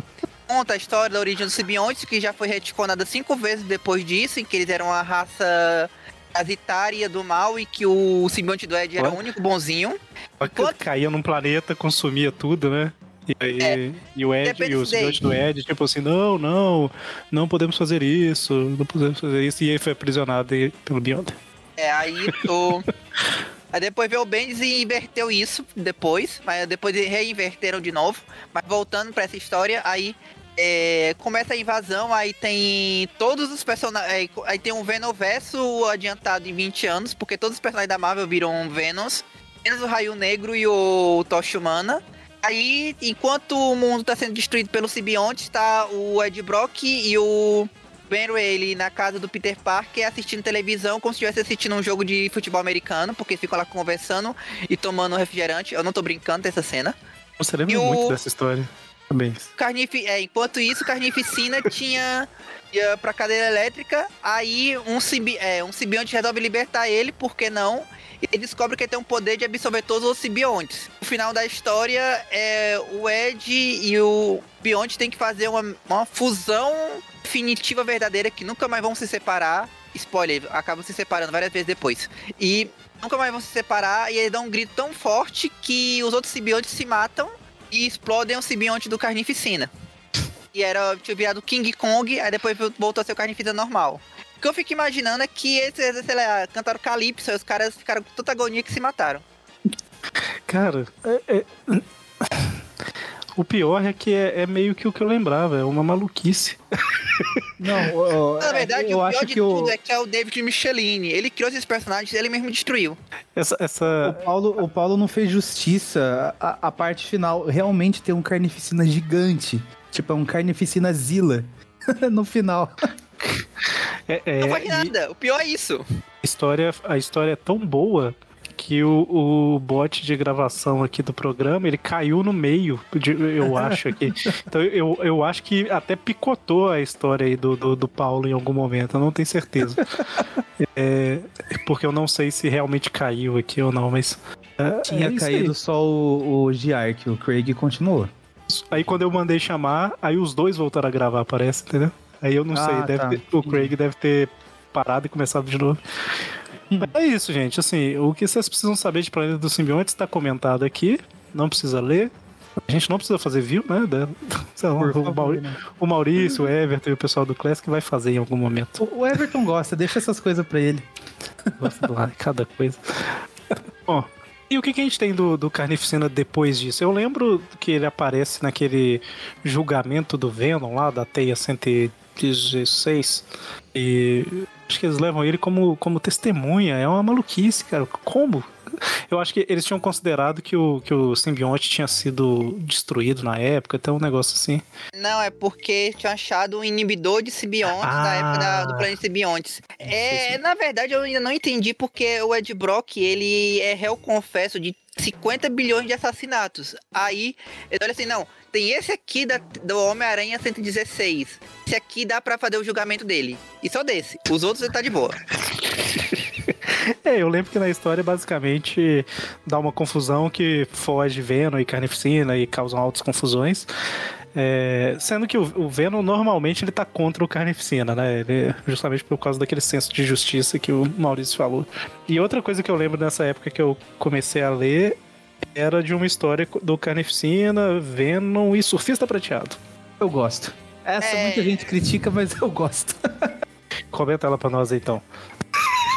conta a história da origem dos simbiontes, que já foi retconada cinco vezes depois disso, em que eles eram a raça parasitária do mal e que o simbionte do Ed era o único bonzinho. Só que Quanto- caía num planeta, consumia tudo, né? E, aí, É. e o Ed, e o simbionte do Ed, tipo assim, não, não, não podemos fazer isso, não podemos fazer isso. E ele foi aprisionado pelo Beyond. É, aí o. Aí depois veio o Bendis e inverteu isso depois, mas depois reinverteram de novo. Mas voltando pra essa história, aí é, começa a invasão, aí tem todos os personagens. Aí, tem um Venomverso adiantado em 20 anos, porque todos os personagens da Marvel viram Venoms, menos o Raio Negro e o Tocha Humana. Aí, enquanto o mundo tá sendo destruído pelo simbionte, tá o Ed Brock e o Ben ele na casa do Peter Parker assistindo televisão como se estivesse assistindo um jogo de futebol americano, porque ficam lá conversando e tomando refrigerante. Eu não tô brincando dessa cena. Você lembra E o- muito dessa história. Também. Carnifi é, enquanto isso, Carnificina tinha ia pra cadeira elétrica, aí um, simbi é, um simbionte resolve libertar ele, por que não? E descobre que ele tem um poder de absorver todos os simbiontes. No final da história, é, o Ed e o Bionte tem que fazer uma, uma fusão definitiva verdadeira que nunca mais vão se separar. Spoiler, acabam se separando várias vezes depois. E nunca mais vão se separar e ele dá um grito tão forte que os outros simbiontes se matam e explodem o simbionte do Carnificina. E era, tinha virado King Kong, aí depois voltou a ser o Carnificina normal. O que eu fico imaginando é que eles, sei lá, cantaram Calypso, aí os caras ficaram com tanta agonia que se mataram. Cara, é- é- o pior é que é, é meio que o que eu lembrava, é uma maluquice. Não, o- o- Na verdade, eu o acho pior de que o, tudo é que é o David Michelini. Ele criou esses personagens, ele mesmo destruiu. Essa, o, essa, Paulo, o Paulo não fez justiça. A, a parte final realmente tem um carnificina gigante. Tipo, é um carnificina Zilla no final. é, é, não faz e nada. O pior é isso. a história, a história é tão boa que o, o bot de gravação aqui do programa, ele caiu no meio, de- eu acho aqui. Então eu, eu acho que até picotou a história aí do, do, do Paulo em algum momento, eu não tenho certeza. É, porque eu não sei se realmente caiu aqui ou não, mas... é- Tinha é caído aí. só o, o Giark, o Craig continuou. Aí quando eu mandei chamar, aí os dois voltaram a gravar, parece, entendeu? Aí eu não Ah, sei, deve tá. ter- o Craig deve ter parado e começado de novo. É isso, gente. Assim, o que vocês precisam saber de Planeta dos Simbiontes está comentado aqui. Não precisa ler. A gente não precisa fazer view, né? Lá, o, favor, Mauri- né? o Maurício, o Everton e o pessoal do Classic vai fazer em algum momento. O o Everton gosta, deixa essas coisas pra ele. Gosta do ai, cada coisa. Bom, e o que, que a gente tem do, do Carnificina depois disso? Eu lembro que ele aparece naquele julgamento do Venom lá, da Teia 116. E acho que eles levam ele como, como testemunha. É uma maluquice, cara. Como? Eu acho que eles tinham considerado que o, que o simbionte tinha sido destruído na época, até um negócio assim. Não, é porque tinha achado um inibidor de simbiontes Ah. da época da- do planeta simbiontes. É, na verdade, eu ainda não entendi porque o Ed Brock, ele é réu confesso de 50 bilhões de assassinatos. Aí, ele olha assim, não, tem esse aqui da, do Homem-Aranha 116. Esse aqui dá pra fazer o julgamento dele. E só desse. Os outros ele tá de boa. É, eu lembro que na história basicamente dá uma confusão que foge Venom e Carnificina e causam altas confusões. É, sendo que o, o Venom normalmente ele tá contra o Carnificina, né? Ele- justamente por causa daquele senso de justiça que o Maurício falou. E outra coisa que eu lembro nessa época que eu comecei a ler era de uma história do Carnificina, Venom e Surfista Prateado. Eu gosto. Essa É. muita gente critica, mas eu gosto. Comenta ela pra nós aí, então.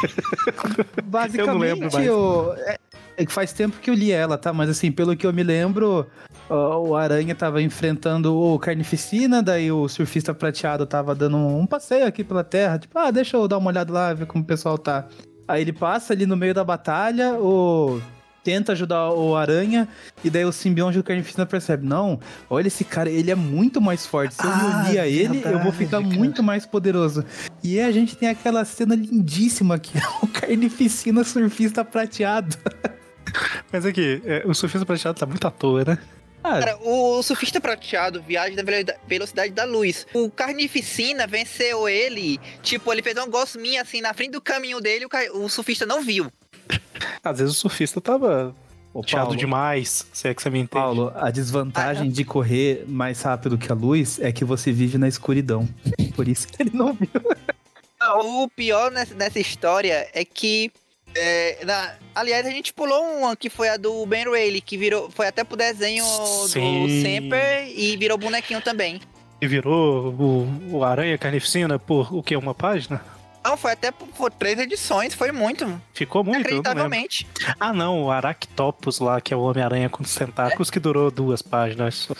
Basicamente, lembro mais. eu- é- é que faz tempo que eu li ela, tá? Mas assim, pelo que eu me lembro, o Aranha tava enfrentando o Carnificina, daí o surfista prateado tava dando um passeio aqui pela Terra, tipo, ah, deixa eu dar uma olhada lá, ver como o pessoal tá. Aí ele passa ali no meio da batalha, o tenta ajudar o Aranha, e daí o simbionte do Carnificina percebe, não, olha esse cara, ele é muito mais forte, se eu me Ah, unir a ele, eu vou verdade, ficar cara. muito mais poderoso. E aí a gente tem aquela cena lindíssima que é o Carnificina surfista prateado. Mas aqui, é, o surfista prateado tá muito à toa, né? Ah, Cara, o surfista prateado viaja na velo- velocidade da luz. O Carnificina venceu ele. Tipo, ele fez um gosminho assim na frente do caminho dele, o surfista não viu. Às vezes o surfista tava ô, Paulo, demais, se é que você me entende. Paulo, a desvantagem de correr mais rápido que a luz é que você vive na escuridão. Por isso que ele não viu. O pior nessa, nessa história é que. é, na- aliás, a gente pulou uma que foi a do Ben Rayleigh, que virou, foi até pro desenho Sim. do Semper e virou bonequinho também. E virou o, o Aranha Carnificina por o quê? Uma página? Não, foi até por, três edições, foi muito. Ficou muito, eu não. Ah, não, o Aractopus lá, que é o Homem-Aranha com os tentáculos, que durou duas páginas. só.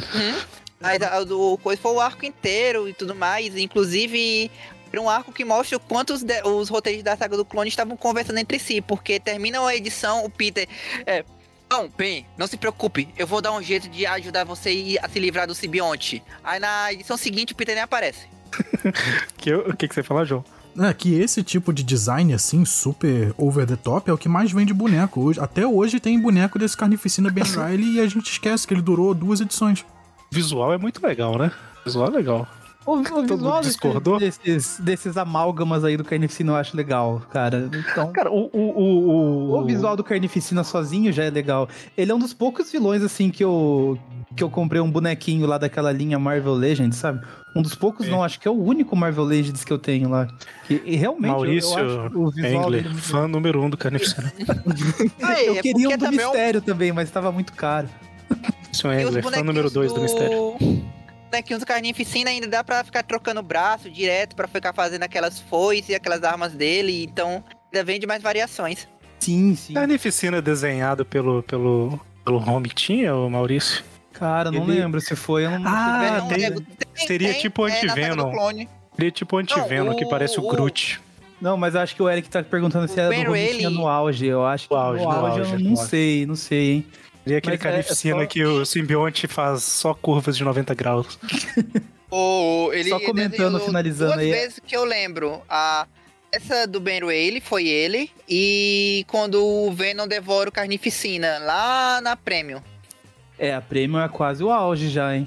Mas a do coisa foi o arco inteiro e tudo mais. Inclusive, um arco que mostra o quanto os, de- os roteiros da saga do clone estavam conversando entre si. Porque termina a edição, o Peter. É. Não, Ben, não se preocupe. Eu vou dar um jeito de ajudar você a se livrar do simbionte. Aí na edição seguinte o Peter nem aparece. Que o que, que você fala, João? É que esse tipo de design, assim, super over the top, é o que mais vende boneco. Hoje, até hoje tem boneco desse Carnificina Ben Riley e a gente esquece que ele durou duas edições. Visual é muito legal, né? Visual é legal. O, o visual desses, discordou? desses, desses amálgamas aí do Carnificina eu acho legal, cara. Então, Cara, o. O, o, o visual do Carnificina sozinho já é legal. Ele é um dos poucos vilões, assim, que eu, que eu comprei um bonequinho lá daquela linha Marvel Legends, sabe? Um dos poucos, É. não, acho que é o único Marvel Legends que eu tenho lá. E, e realmente, eu- Maurício eu, acho o visual Engler, dele fã número um do Carnificina. Aí, Eu é queria um do também é um- mistério também, mas tava muito caro. Maurício os Engler, fã número dois do mistério. Bonequinhos do Carnificina ainda dá pra ficar trocando braço direto, pra ficar fazendo aquelas foices e aquelas armas dele. Então, ainda vende mais variações. Sim, sim. Carnificina desenhado pelo, pelo, pelo Home tinha, o Maurício? Cara, não Ele- lembro se foi. Eu não Ah, Não, tem- tem- seria tem, tipo é, do Anti-Venom. é tipo anti-Venom, Não, que o- parece o o- Groot. Não, mas acho que o Eric tá perguntando se O era do Robitinha Reilly- no auge. Eu acho que No auge, no no auge, auge, eu não auge. sei, não sei, hein. É aquele Mas é- é Carnificina só- que o simbionte faz só curvas de 90 graus. O, ele Só comentando, finalizando duas aí. vezes que eu lembro. A, essa do Ben Reilly foi ele. E quando o Venom devora o Carnificina, lá na Premium. É, a Premium é quase o auge já, hein.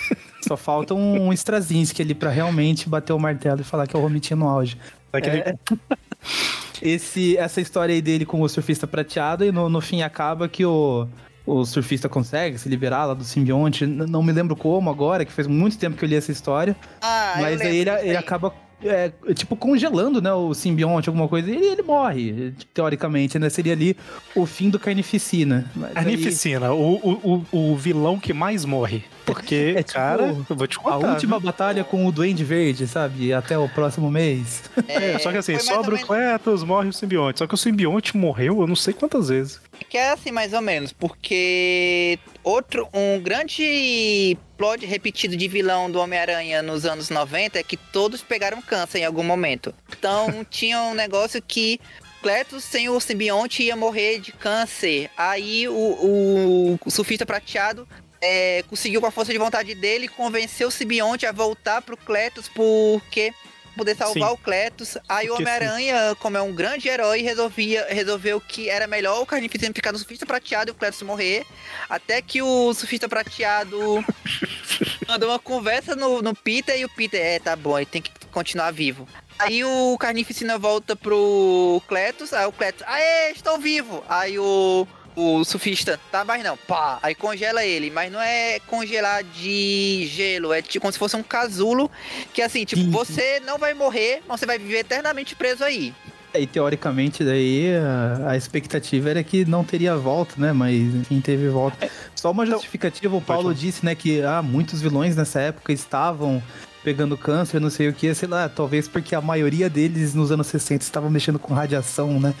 Só falta um, um Strazinski ali pra realmente bater o martelo e falar que é o Romitinha no auge. Daquele, É. Esse, essa história aí dele com o surfista prateado e no, no fim acaba que o, o surfista consegue se liberar lá do simbionte. Não me lembro como agora, que faz muito tempo que eu li essa história. Ah, mas aí ele, ele acaba, é, tipo, congelando, né, o simbionte, alguma coisa, e ele, ele morre, teoricamente, né? Seria ali o fim do Carnificina. Mas aí- Carnificina, o, o, o, o vilão que mais morre. Porque, É tipo cara, eu vou te A contar. última batalha com o Duende Verde, sabe? Até o próximo mês. É, só que assim, sobra o Cletus, morre o simbionte. Só que o simbionte morreu eu não sei quantas vezes. Que é assim, mais ou menos, porque outro, um grande plot repetido de vilão do Homem-Aranha nos anos 90 é que todos pegaram câncer em algum momento. Então tinha um negócio que Cletus sem o simbionte ia morrer de câncer. Aí o, o, o surfista prateado é, conseguiu com a força de vontade dele convencer o simbionte a voltar pro Cletus porque poder salvar Sim. o Cletus. Aí o Porque Homem-Aranha, como é um grande herói, resolvia, resolveu que era melhor o Carnificina ficar no surfista prateado e o Cletus morrer. Até que o surfista prateado mandou uma conversa no, no Peter e o Peter, é, tá bom, ele tem que continuar vivo. Aí o Carnificina volta pro Cletus, aí o Cletus, aê, estou vivo! Aí o, o surfista, tá mais não, pá, aí congela ele, mas não é congelar de gelo, é tipo como se fosse um casulo, que assim, tipo, Sim, sim. você não vai morrer, mas você vai viver eternamente preso aí. E teoricamente daí a, a expectativa era que não teria volta, né? Mas enfim, teve volta. Só uma justificativa, o Paulo disse, né, que ah, muitos vilões nessa época estavam pegando câncer, não sei o que, sei lá, talvez porque a maioria deles nos anos 60 estavam mexendo com radiação, né?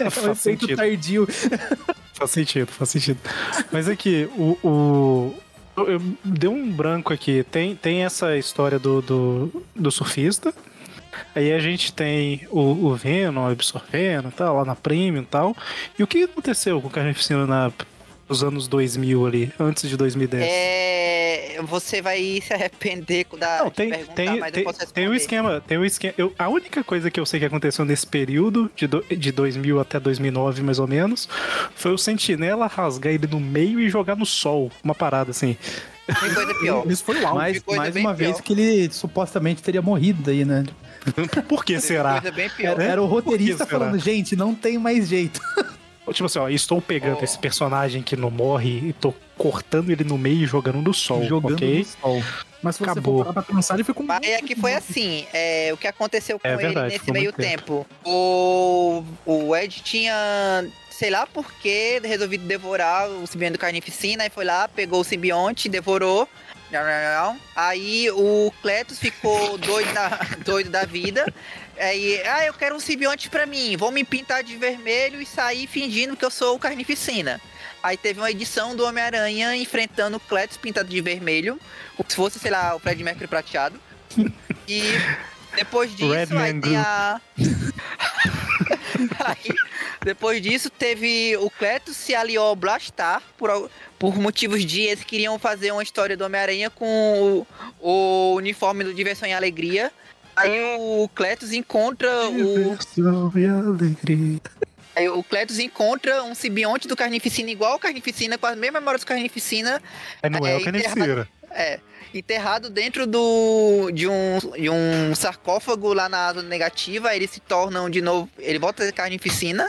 É um efeito sentido. tardio. Faz sentido, faz sentido. Mas aqui, o. o eu, eu- deu um branco aqui. Tem, tem essa história do, do, do surfista. Aí a gente tem o, o Venom absorvendo e tal, lá na Premium e tal. E o que aconteceu com o Carnificina na, nos anos 2000 ali, antes de 2010? É, você vai se arrepender da Não, tem, perguntar, tem, mas tem, eu posso tem um esquema. Tem um esquema eu- a única coisa que eu sei que aconteceu nesse período, de, do- de 2000 até 2009, mais ou menos, foi o Sentinela rasgar ele no meio e jogar no sol. Uma parada assim. Tem coisa pior. Isso foi o auge. Mais, coisa mais uma pior. vez que ele supostamente teria morrido aí, né? Por que será? coisa bem pior. Era, era o roteirista falando, gente, não tem mais jeito. Tipo assim, ó, estou pegando Oh. esse personagem que não morre e tô cortando ele no meio e jogando no sol, jogando ok? no sol. Mas se você Acabou. for parar pra pensar, ele ficou um Mas é que foi assim, é, o que aconteceu com É ele verdade, nesse ficou meio muito tempo. tempo. O, o Ed tinha, sei lá por que, resolvido devorar o simbionte do Carnificina, e foi lá, pegou o simbionte, devorou. Aí o Cletus ficou doido da, doido da vida. Aí, ah, eu quero um simbionte pra mim, vou me pintar de vermelho e sair fingindo que eu sou o Carnificina. Aí teve uma edição do Homem-Aranha enfrentando o Cletus pintado de vermelho, como se fosse, sei lá, o Fred Mercury prateado. E depois disso, Red aí tem a. Aí, depois disso, teve o Cletus se aliou ao Blastar por, por motivos de eles queriam fazer uma história do Homem-Aranha com o, o uniforme do Diversão e Alegria. Aí o Cletus encontra o. Diversão e alegria. Aí o Cletus encontra um simbionte do Carnificina igual ao Carnificina, com as mesmas memórias do Carnificina, É, não é, É, o Carnificina. é, enterrado dentro do de um, de um sarcófago lá na asa negativa, aí eles se tornam de novo, ele volta a ser carnificina.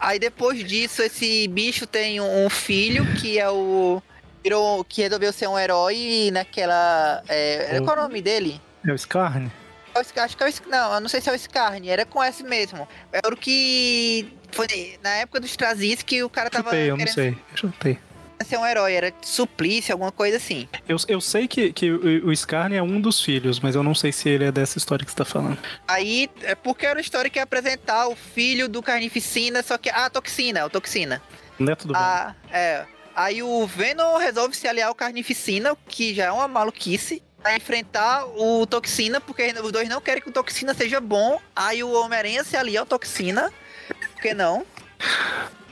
Aí depois disso esse bicho tem um filho que é o virou que resolveu ser um herói naquela é, O- qual é o nome dele? É o Scarne? É o Scar- Acho que é o Sc- não, eu não sei se é o Scarne, era com S mesmo. Era o que foi na época dos Trazis que o cara tava Chutei, eu não sei. Chutei. ser um herói, era suplício, alguma coisa assim. Eu, eu sei que, que o, Scarne é um dos filhos, mas eu não sei se ele é dessa história que você tá falando. Aí, é porque era uma história que ia apresentar o filho do Carnificina, só que. Ah, Toxina, o Toxina. Neto do Ah, é. Aí o Venom resolve se aliar ao Carnificina, que já é uma maluquice, pra enfrentar o Toxina, porque os dois não querem que o Toxina seja bom. Aí o Homem-Aranha se alia ao Toxina, por que não?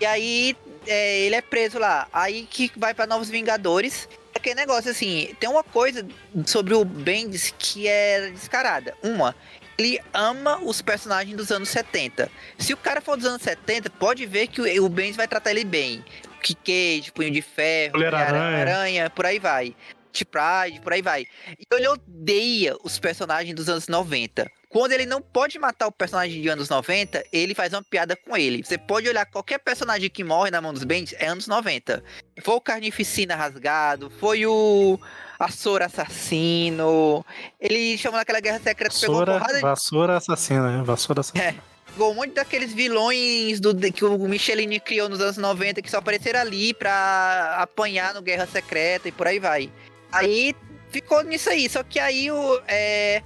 E aí é, ele é preso lá. Aí que vai pra Novos Vingadores. Aquele negócio assim, tem uma coisa sobre o Bendis que é descarada. Uma, ele ama os personagens dos anos 70. Se o cara for dos anos 70, pode ver que o, o Bendis vai tratar ele bem. Que Cage, Punho de Ferro, Mulher-Aranha. Aranha, por aí vai. T-Pride, por aí vai. E ele odeia os personagens dos anos 90. Quando ele não pode matar o personagem de anos 90, ele faz uma piada com ele. Você pode olhar qualquer personagem que morre na mão dos Bendis, é anos 90. Foi o Carnificina rasgado, foi o Açor assassino. Ele chamou naquela guerra secreta, pegou uma Vassoura, porrada de vassoura assassina, né? Vassoura assassina. Pegou um monte daqueles vilões do, que o Michelini criou nos anos 90 que só apareceram ali pra apanhar no Guerra Secreta e por aí vai. Aí ficou nisso aí, só que aí o. É,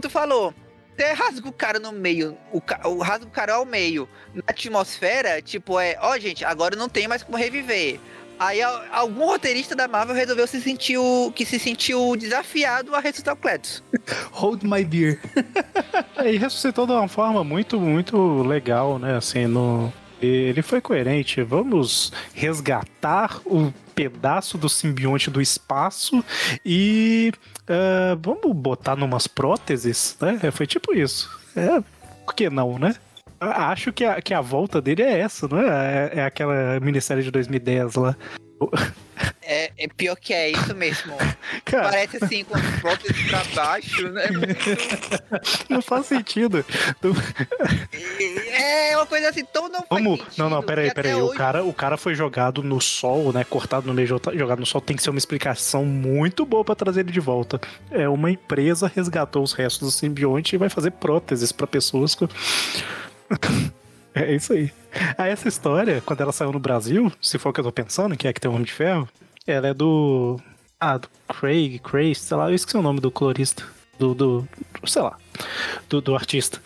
tu falou, você rasga o cara no meio, o, o rasga o cara ao meio. Na atmosfera, tipo, é, ó, gente, agora não tem mais como reviver. Aí al- algum roteirista da Marvel resolveu se sentir que se sentiu desafiado a ressuscitar o Cletus. Hold my beer. E ressuscitou de uma forma muito, muito legal, né? Assim, no... Ele foi coerente. Vamos resgatar o pedaço do simbionte do espaço e ah, vamos botar numas próteses, né? É, Foi tipo isso. É, por que não, né? Acho que a, que a volta dele é essa, não é? É, é aquela minissérie de 2010 lá. É, é pior que é isso mesmo. Cara, Parece assim, com as próteses pra baixo, né? não faz sentido. Não- É uma coisa assim, tão não Vamos. sentido, Não, não, peraí, peraí. O hoje- cara, o cara foi jogado no sol, né? Cortado no meio, jogado no sol. Tem que ser uma explicação muito boa pra trazer ele de volta. É, uma empresa resgatou os restos do simbionte e vai fazer próteses pra pessoas com. é isso aí. Aí essa história, quando ela saiu no Brasil, se for o que eu tô pensando, que é que tem o Homem de Ferro, ela é do. Ah, do Craig, Craig, sei lá, eu esqueci o nome do colorista. Do. do sei lá. Do, do artista.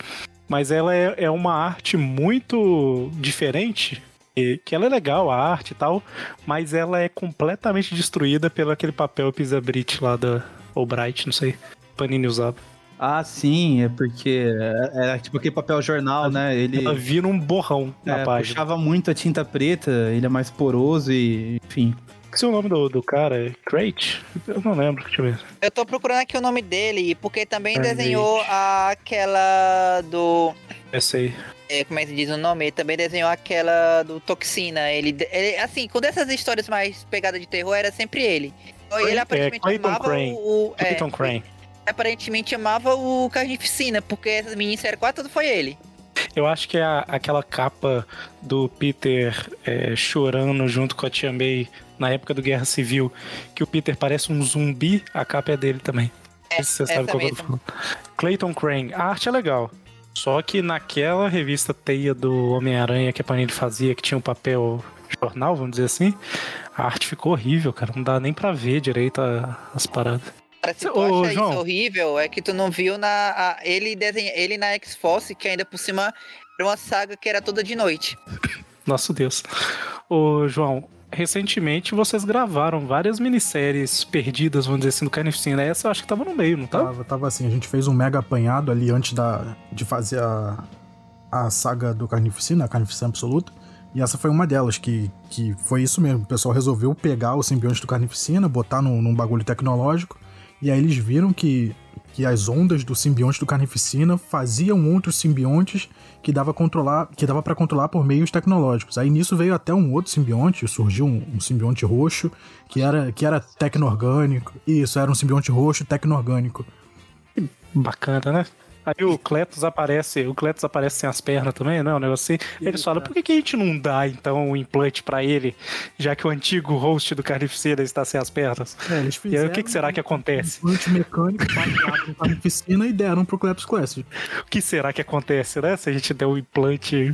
Mas ela é, é uma arte muito diferente. e- Que ela é legal, a arte e tal, mas ela é completamente destruída pelo aquele papel Pisabrit lá da Albright, não sei. Panini usava. Ah, sim, é porque era tipo aquele papel jornal, né? Ele Ela vira um borrão na é, página. puxava muito a tinta preta, ele é mais poroso e, enfim. Se o nome do, do cara é Crate? Eu não lembro, deixa eu ver. Eu tô procurando aqui o nome dele, porque também desenhou aquela do. Essa aí. é, como é que se diz o nome? Ele também desenhou aquela do Toxina. Ele, ele assim, com dessas histórias mais pegadas de terror, era sempre ele. Ele aparentemente Clayton amava Crane. o. é, Clayton Crane. Aparentemente amava o Carnificina, porque essas minisséries quase tudo foi ele. Eu acho que é a- aquela capa do Peter é, chorando junto com a Tia May na época do Guerra Civil, que o Peter parece um zumbi, a capa é dele também. É, Você sabe essa qual que eu tô mesmo. falando. Clayton Crane. A arte é legal. Só que naquela revista Teia do Homem-Aranha que a Panini fazia, que tinha um papel jornal, vamos dizer assim, a arte ficou horrível, cara. Não dá nem pra ver direito a- as paradas. Cara, se tu Ô, acha João. isso horrível, é que tu não viu na, a- ele, desenha, ele na X-Force, que ainda por cima era uma saga que era toda de noite. Nosso Deus. Ô, João, recentemente vocês gravaram várias minisséries perdidas, vamos dizer assim, do Carnificina. Essa eu acho que tava no meio, não tava? Tava, tava assim, a gente fez um mega apanhado ali antes da, de fazer a, a saga do Carnificina, a Carnificina Absoluta. E essa foi uma delas, que, que foi isso mesmo. O pessoal resolveu pegar o simbionte do Carnificina, botar num, num bagulho tecnológico. E aí eles viram que, que as ondas do simbionte do Carnificina faziam outros simbiontes que dava controlar, que dava para controlar por meios tecnológicos. Aí nisso veio até um outro simbionte, surgiu um, um simbionte roxo que era que era tecno-orgânico. Isso, era um simbionte roxo tecno-orgânico. Bacana, né? Aí o Cletus aparece, o Cletus aparece sem as pernas também, não? é Um negócio assim. Eles falam, por que, que a gente não dá, então, um implante pra ele, já que o antigo host do Carnificina está sem as pernas? É, eles E aí, o que, que será que acontece? Um implante mecânico baseado no Carnificina e deram pro Cleptos Classic. O que será que acontece, né? Se a gente der um implante.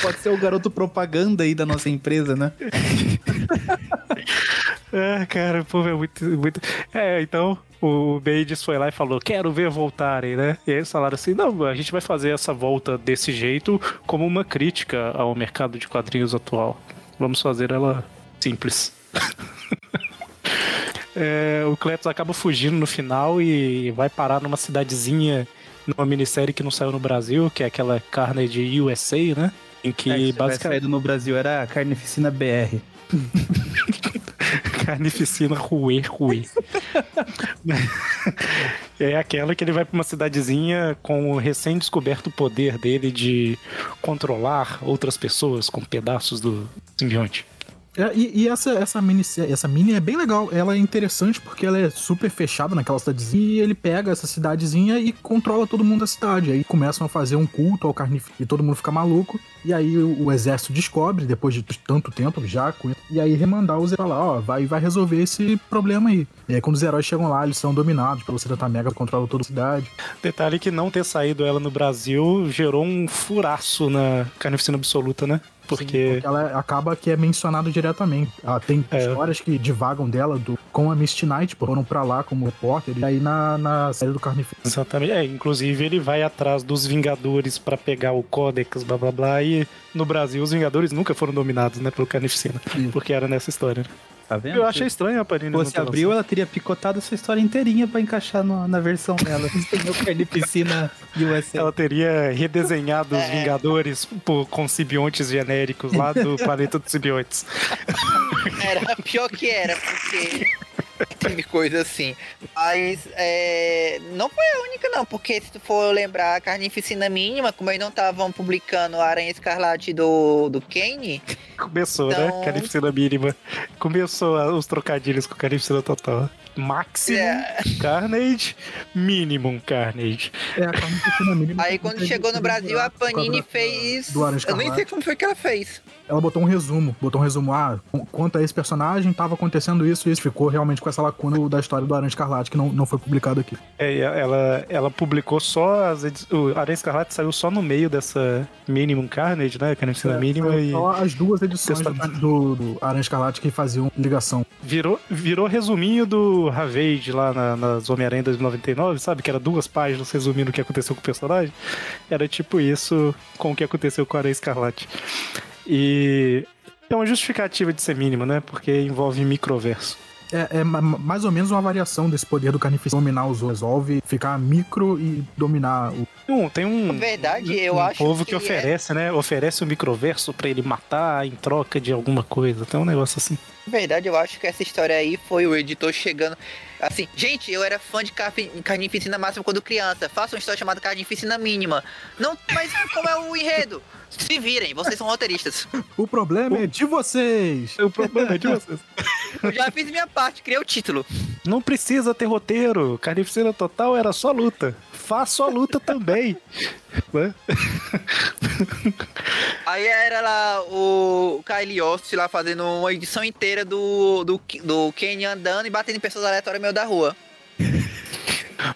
Pode ser o garoto propaganda aí da nossa empresa, né? É, cara, pô, é muito, muito. É, então o Bendis foi lá e falou: quero ver voltarem, né? E aí eles falaram assim: não, a gente vai fazer essa volta desse jeito como uma crítica ao mercado de quadrinhos atual. Vamos fazer ela simples. É, o Cletus acaba fugindo no final e vai parar numa cidadezinha, numa minissérie que não saiu no Brasil, que é aquela Carnage USA, né? Em que É, basicamente. saído no Brasil era a Carnificina BR. Carnificina Rue, Rue. é aquela que ele vai pra uma cidadezinha com o recém-descoberto poder dele de controlar outras pessoas com pedaços do simbionte. É, e e essa, essa, mini, essa mini é bem legal. Ela é interessante porque ela é super fechada naquela cidadezinha e ele pega essa cidadezinha e controla todo mundo da cidade. Aí começam a fazer um culto ao carnificina e todo mundo fica maluco. E aí o, o exército descobre, depois de tanto tempo já, e aí remandar os heróis lá, ó, vai, vai resolver esse problema aí. E aí quando os heróis chegam lá, eles são dominados pelo Cidadão Mega, controla toda a cidade. Detalhe que não ter saído ela no Brasil gerou um furaço na Carnificina Absoluta, né? Porque. Porque ela acaba que é mencionado diretamente. Ela tem É. histórias que divagam dela do, com a Misty Knight, foram pra lá como repórter. E aí na, na série do Carnificina. Exatamente. É, inclusive ele vai atrás dos Vingadores pra pegar o Codex, blá blá blá. E no Brasil os Vingadores nunca foram dominados, né, pelo Carnificina. Isso. Porque era nessa história. né? Tá vendo? Eu achei estranho a Panini Se lançado. ela teria picotado essa história inteirinha pra encaixar no- na versão dela. Tem o Carnificina USA. Ela teria redesenhado os É. Vingadores por, com simbiontes genéricos lá do planeta dos simbiontes. Era pior que era, porque teve coisa assim. Mas é, não foi a única, não, porque se tu for lembrar a carnificina mínima, como eles não estavam publicando a Aranha Escarlate do, do Kane, Começou, né? Então- Carnificina mínima. Começou os trocadilhos com Carnificina total. Maximum É. Carnage, Minimum Carnage. É, a Carnificina mínima. aí quando chegou no Brasil, a Panini fez. Eu nem sei como foi que ela fez. Ela botou um resumo. Botou um resumo. Ah, quanto a esse personagem, tava acontecendo isso e isso. Ficou realmente com essa lacuna da história do Aranha Escarlate, que não, não foi publicado aqui. É, ela, ela publicou só as edi- o Aranha Escarlate saiu só no meio dessa Minimum Carnage, né? Carnificina É, mínima foi e Só as duas edições do, do, do Aranha Escarlate que faziam ligação. virou, virou resuminho do Ravage lá na, nas Homem-Aranha 2099, sabe? Que era duas páginas resumindo o que aconteceu com o personagem. Era tipo isso com o que aconteceu com a Aranha Escarlate. E é uma justificativa de ser mínima, né? Porque envolve microverso. É, é ma- mais ou menos uma variação desse poder do Carnificina dominar os outros. Resolve ficar micro e dominar o. Tem um, tem um, verdade, eu um acho povo que, que é- oferece, né? Oferece o microverso pra ele matar em troca de alguma coisa. Tem um negócio assim. Na verdade, eu acho que essa história aí foi o editor chegando. Assim, gente, eu era fã de Carnificina Máxima quando criança. Faça uma história chamada Carnificina Mínima. Não, mas qual é o enredo? Se virem, vocês são roteiristas. O problema é de vocês! O problema é de vocês. Eu já fiz minha parte, criei o título. Não precisa ter roteiro. Carnificina Total era só luta. Faço a luta também. Né? Aí era lá o Kylie Ost lá fazendo uma edição inteira do, do, do Kenny andando e batendo em pessoas aleatórias no meio da rua.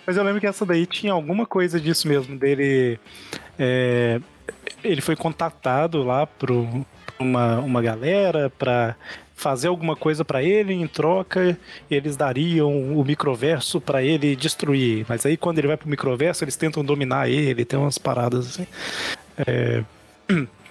Mas eu lembro que essa daí tinha alguma coisa disso mesmo, dele. é, ele foi contatado lá por uma, uma galera pra fazer alguma coisa pra ele, em troca eles dariam o microverso pra ele destruir. Mas aí quando ele vai pro microverso, eles tentam dominar ele, tem umas paradas assim. É,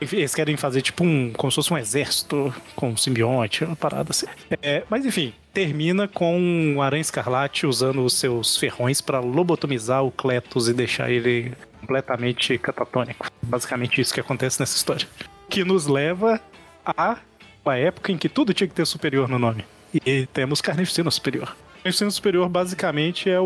Eles querem fazer tipo um. como se fosse um exército com um simbionte, uma parada assim. É, mas enfim, termina com o Aranha Escarlate usando os seus ferrões pra lobotomizar o Cletus e deixar ele completamente catatônico. Basicamente isso que acontece nessa história. Que nos leva a uma época em que tudo tinha que ter superior no nome. E temos Carnificina Superior. Carnificina Superior basicamente é o,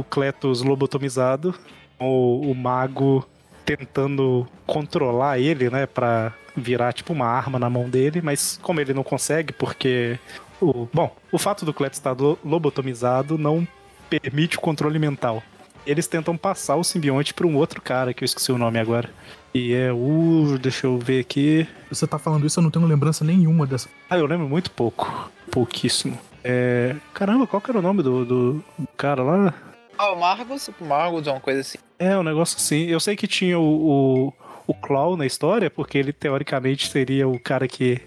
o Cletus lobotomizado, o, o mago tentando controlar ele, né, Pra virar tipo uma arma na mão dele, mas como ele não consegue porque o, bom, o fato do Cletus estar lo- lobotomizado não permite o controle mental. Eles tentam passar o simbionte para um outro cara que eu esqueci o nome agora. E é o, deixa eu ver aqui. Você tá falando isso, eu não tenho lembrança nenhuma dessa. Ah, eu lembro muito pouco, pouquíssimo. É, caramba, qual que era o nome do, do cara lá? Ah, o Margus, Margus, uma coisa assim. É, um negócio assim. Eu sei que tinha o, o, o Claw na história, porque ele teoricamente seria o cara que,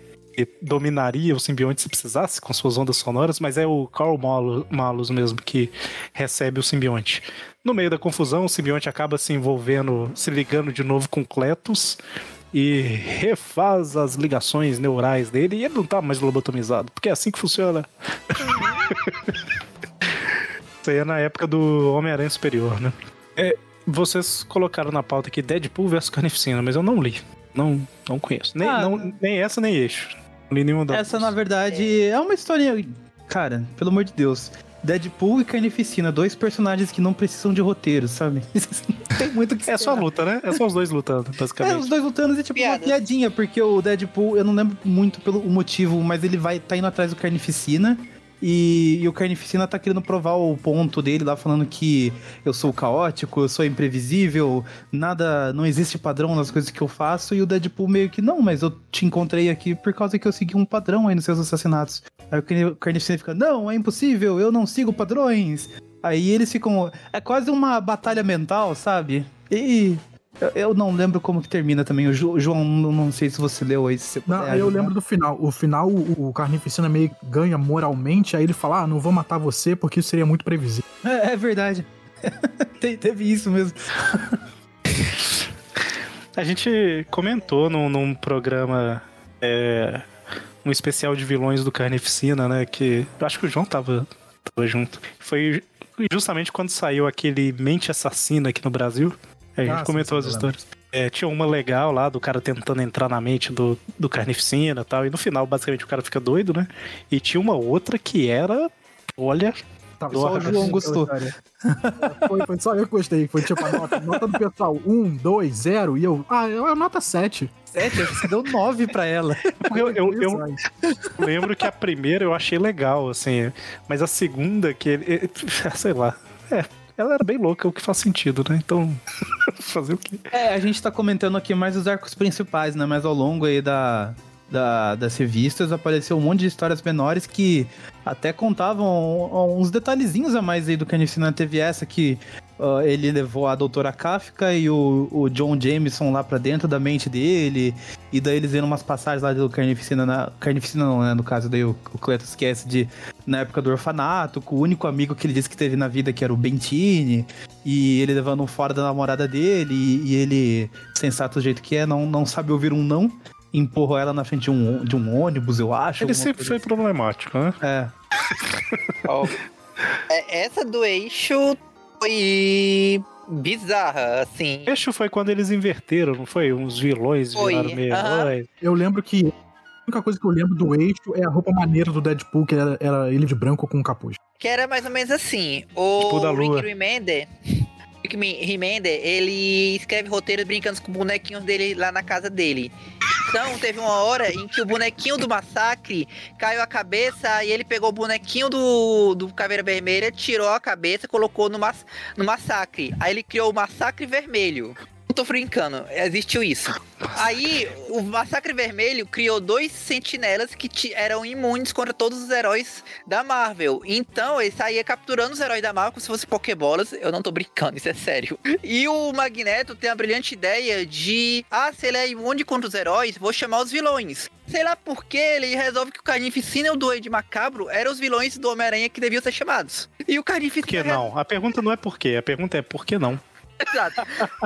dominaria o simbionte se precisasse, com suas ondas sonoras, mas é o Carl Malus mesmo que recebe o simbionte. No meio da confusão, o simbionte acaba se envolvendo, se ligando de novo com Cletus e refaz as ligações neurais dele e ele não tá mais lobotomizado, porque é assim que funciona. Isso aí é na época do Homem-Aranha Superior, né? É, vocês colocaram na pauta aqui Deadpool vs Carnificina, mas eu não li. Não, não conheço. Nem, Ah, não- nem essa, nem eixo. Li nenhuma das Essa, na verdade, é uma historinha. Cara, pelo amor de Deus. Deadpool e Carnificina, dois personagens que não precisam de roteiro, sabe? Não tem muito o que É só luta, né? É só os dois lutando, É, basicamente. os dois lutando é tipo uma piadinha, porque o Deadpool, eu não lembro muito pelo motivo, mas ele vai tá indo atrás do Carnificina. E, e o Carnificina tá querendo provar o ponto dele lá, falando que eu sou caótico, eu sou imprevisível, nada, não existe padrão nas coisas que eu faço. E o Deadpool meio que, não, mas eu te encontrei aqui por causa que eu segui um padrão aí nos seus assassinatos. Aí o Carni- o Carnificina fica, não, é impossível, eu não sigo padrões. Aí eles ficam, é quase uma batalha mental, sabe? E eu, eu não lembro como que termina também. O Jo- João, não, não sei se você leu aí. Se você Não, puder eu lembro do final. O final, o, o Carnificina meio ganha moralmente, aí ele fala: Ah, não vou matar você porque isso seria muito previsível. É, é verdade. Te- teve isso mesmo. A gente comentou num, num programa. É, um especial de vilões do Carnificina, né? Que. Eu acho que o João tava, tava junto. Foi justamente quando saiu aquele Mente Assassina aqui no Brasil. A gente Ah, comentou as eu histórias. É, tinha uma legal lá do cara tentando entrar na mente do, do Carnificina e tal. E no final, basicamente, o cara fica doido, né? E tinha uma outra que era. Olha, Tava Só o João gostou. foi, foi só eu que gostei. Foi tipo a nota, nota do pessoal: 1, 2, 0. E eu, ah, eu a nota 7. Sete, acho que você deu nove pra ela. eu, eu, eu lembro que a primeira eu achei legal, assim. Mas a segunda, que Sei lá. É, ela era bem louca, o que faz sentido, né? Então. fazer o quê? É, a gente tá comentando aqui mais os arcos principais, né? Mas ao longo aí da, da- das revistas apareceu um monte de histórias menores que até contavam uns detalhezinhos a mais aí do Carnificina. Teve essa que ah, ele levou a doutora Kafka e o, o John Jameson lá pra dentro da mente dele. E daí eles viram umas passagens lá do Carnificina. Na, Carnificina não, né? No caso, daí o, o Cletus esquece de... Na época do orfanato, com o único amigo que ele disse que teve na vida, que era o Bentini. E ele levando um fora da namorada dele. E, e ele, sensato do jeito que é, não, não sabe ouvir um não. Empurrou ela na frente de um, de um ônibus, eu acho. Ele sempre foi assim. problemático, né? É. Ó, é, essa do eixo foi bizarra, assim. Eixo foi quando eles inverteram, não foi? Uns vilões Foi, viraram meio aham. heróis. Eu lembro que a única coisa que eu lembro do eixo é a roupa maneira do Deadpool, que era, era ele de branco com um capuz. Que era mais ou menos assim. O Tipo da lua. Rick Remender, Rick Remender, ele escreve roteiros brincando com bonequinhos dele lá na casa dele. Então, teve uma hora em que o bonequinho do massacre caiu a cabeça e ele pegou o bonequinho do, do Caveira Vermelha, tirou a cabeça colocou no, mas, no massacre. Aí ele criou o Massacre Vermelho. Tô brincando, existiu isso. Aí, o Massacre Vermelho criou dois sentinelas que eram imunes contra todos os heróis da Marvel. Então, ele saía capturando os heróis da Marvel como se fossem Pokébolas. Eu não tô brincando, isso é sério. E o Magneto tem a brilhante ideia de: ah, se ele é imune contra os heróis, vou chamar os vilões. Sei lá por que ele resolve que o Carnificina e o Duende Macabro eram os vilões do Homem-Aranha que deviam ser chamados. E o Por Carnificina. que não? A pergunta não é por quê, a pergunta é por que não? Exato.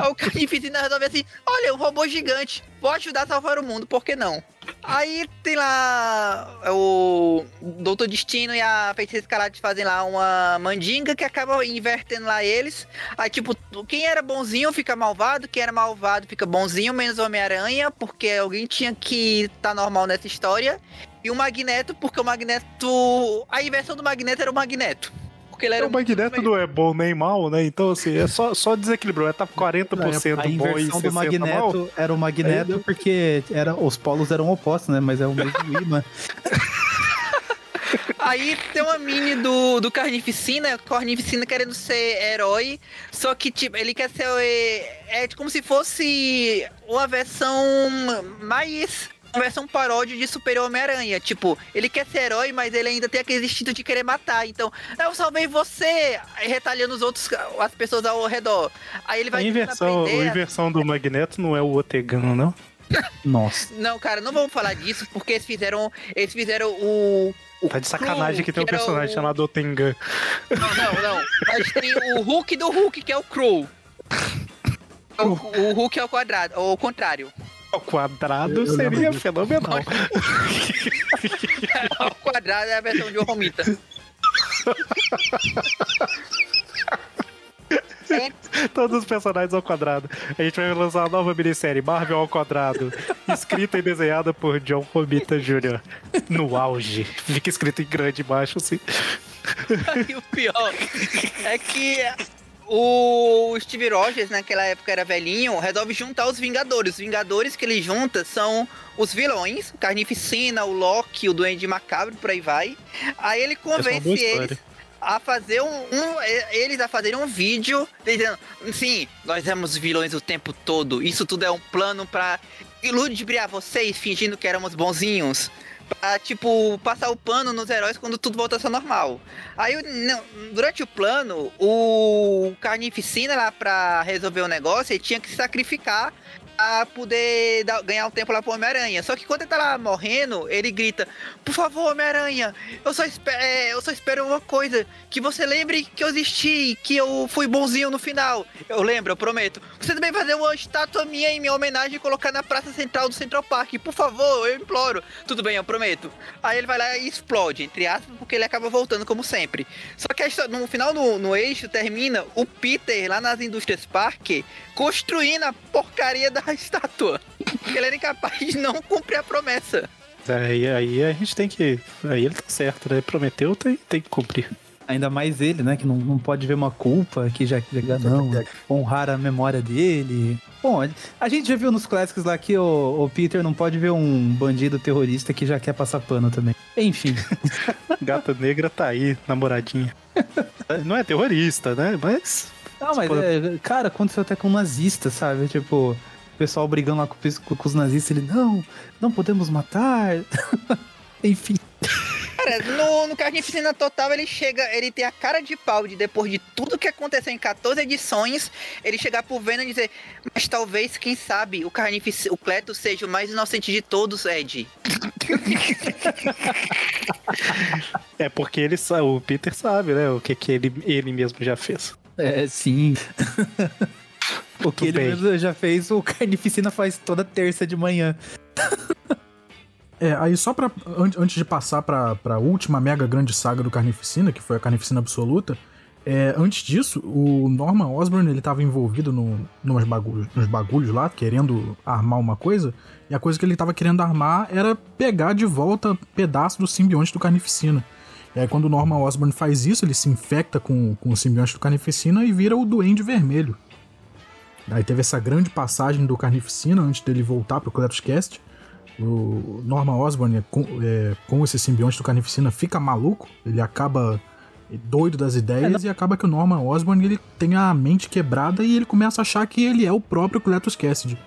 O Carnificina resolve assim: olha, um robô gigante, vou ajudar a salvar o mundo, por que não? Aí tem lá o Doutor Destino e a Feiticeira Escarlate fazem lá uma mandinga que acaba invertendo lá eles. Aí, tipo, quem era bonzinho fica malvado, quem era malvado fica bonzinho, menos Homem-Aranha, porque alguém tinha que tá normal nessa história. E o Magneto, porque o Magneto. A inversão do Magneto era o Magneto. Porque ele era o Magneto não é bom nem mal, né? Então, assim, é só, só desequilibrou. É tá 40% A bom e inversão 60% do mal. Magneto era o Magneto porque era, os polos eram opostos, né? Mas é o mesmo imã. Aí tem uma mini do, do Carnificina, Carnificina querendo ser herói, só que tipo, ele quer ser. É, é como se fosse uma versão mais. Uma versão paródia de Super Homem-Aranha. Tipo, ele quer ser herói, mas ele ainda tem aquele instinto de querer matar. Então, eu salvei você! Aí retalhando os outros, as pessoas ao redor. Aí ele A vai tentando inversão, a a- inversão do Magneto não é o Otegano, não? Nossa. Não, cara, não vamos falar disso, porque eles fizeram. Eles fizeram o. o Tá de sacanagem Crew, que tem um personagem o- chamado Otengan. Não, não, não. Mas tem o Hulk do Hulk, que é o Crow. O, o Hulk é o quadrado, ou o contrário. O quadrado Eu- seria fenomenal. O quadrado é a versão de Romita. Todos os personagens ao quadrado. A gente vai lançar uma nova minissérie, Marvel ao quadrado. escrita e desenhada por John Romita Jr. No auge. Fica escrito em grande embaixo, assim. E o pior é que o Steve Rogers, naquela época era velhinho, resolve juntar os Vingadores. Os Vingadores que ele junta são os vilões, o Carnificina, o Loki, o Duende Macabro, por aí vai. Aí ele é convence boa eles a fazer um, um- eles a fazerem um vídeo dizendo, sim, nós éramos vilões o tempo todo. Isso tudo é um plano pra ludibriar vocês fingindo que éramos bonzinhos. Pra, tipo, passar o pano nos heróis quando tudo voltasse ao normal. Aí, durante o plano, o Carnificina lá pra resolver o negócio, ele tinha que se sacrificar pra poder dar- ganhar um tempo lá pro Homem-Aranha. Só que quando ele tá lá morrendo, ele grita: Por favor, Homem-Aranha, eu só, é, eu só espero uma coisa: que você lembre que eu existi, que eu fui bonzinho no final. Eu lembro, eu prometo. Você também fazer uma estátua minha em minha homenagem e colocar na praça central do Central Park. Por favor, eu imploro. Tudo bem, eu prometo. Aí ele vai lá e explode, entre aspas, porque ele acaba voltando como sempre. Só que história- no final, no, no eixo, termina o Peter lá nas indústrias Park construindo a porcaria da estátua. Porque ele era incapaz de não cumprir a promessa. Aí, aí a gente tem que. Aí ele tá certo, né? Prometeu, tem, tem que cumprir. Ainda mais ele, né? Que não, não pode ver uma culpa, que já, já não, honrar a memória dele. Bom, a gente já viu nos clássicos lá que o, o Peter não pode ver um bandido terrorista que já quer passar pano também. Enfim, Gata negra tá aí, namoradinha. Não é terrorista, né? Mas. não, mas é, cara, aconteceu até com nazistas, sabe? Tipo, pessoal brigando lá com, os- com os nazistas, ele, não, não podemos matar. Enfim. Cara, no, no Carnificina Total ele chega, ele tem a cara de pau de depois de tudo que aconteceu em 14 edições, ele chegar pro Venom e dizer, mas talvez, quem sabe, o Carnificina, o Cleto seja o mais inocente de todos, Ed. É porque ele sabe, o Peter sabe, né? O que, que ele, ele mesmo já fez. É, sim. o que ele já fez, o Carnificina faz toda terça de manhã. É, aí só pra. an- Antes de passar pra, pra última mega grande saga do Carnificina, que foi a Carnificina Absoluta, é, antes disso, o Norman Osborn ele tava envolvido no, nos, bagulhos, nos bagulhos lá, querendo armar uma coisa, e a coisa que ele tava querendo armar era pegar de volta pedaço do simbionte do Carnificina. E aí, quando o Norman Osborn faz isso, ele se infecta com, com o simbionte do Carnificina e vira o Duende Vermelho. Aí teve essa grande passagem do Carnificina antes dele voltar pro Cast. O Norman Osborn, é, com, é, com esse simbionte do Carnificina, fica maluco. Ele acaba doido das ideias e acaba que o Norman Osborn ele tem a mente quebrada e ele começa a achar que ele é o próprio Cletus Cassidy.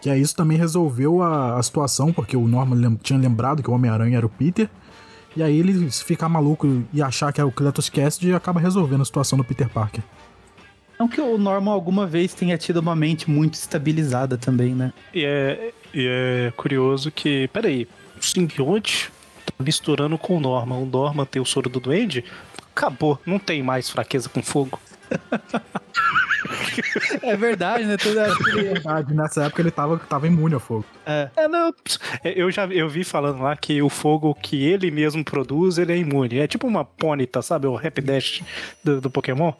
Que aí isso também resolveu a, a situação, porque o Norman lem- tinha lembrado que o Homem-Aranha era o Peter. E aí ele se ficar maluco e achar que é o Cletus Cassidy acaba resolvendo a situação do Peter Parker. Não que o Norman alguma vez tenha tido uma mente muito estabilizada também, né? E é, e é curioso que, peraí, o simbionte tá misturando com o Norman. O Norman tem o soro do duende? Acabou, não tem mais fraqueza com fogo. É verdade, né? Tudo Verdade, nessa época ele tava, tava imune ao fogo. é. É, não, ps, é, eu já eu vi falando lá que o fogo que ele mesmo produz, ele é imune. É tipo uma pônita, sabe? O Rap Dash do, do Pokémon.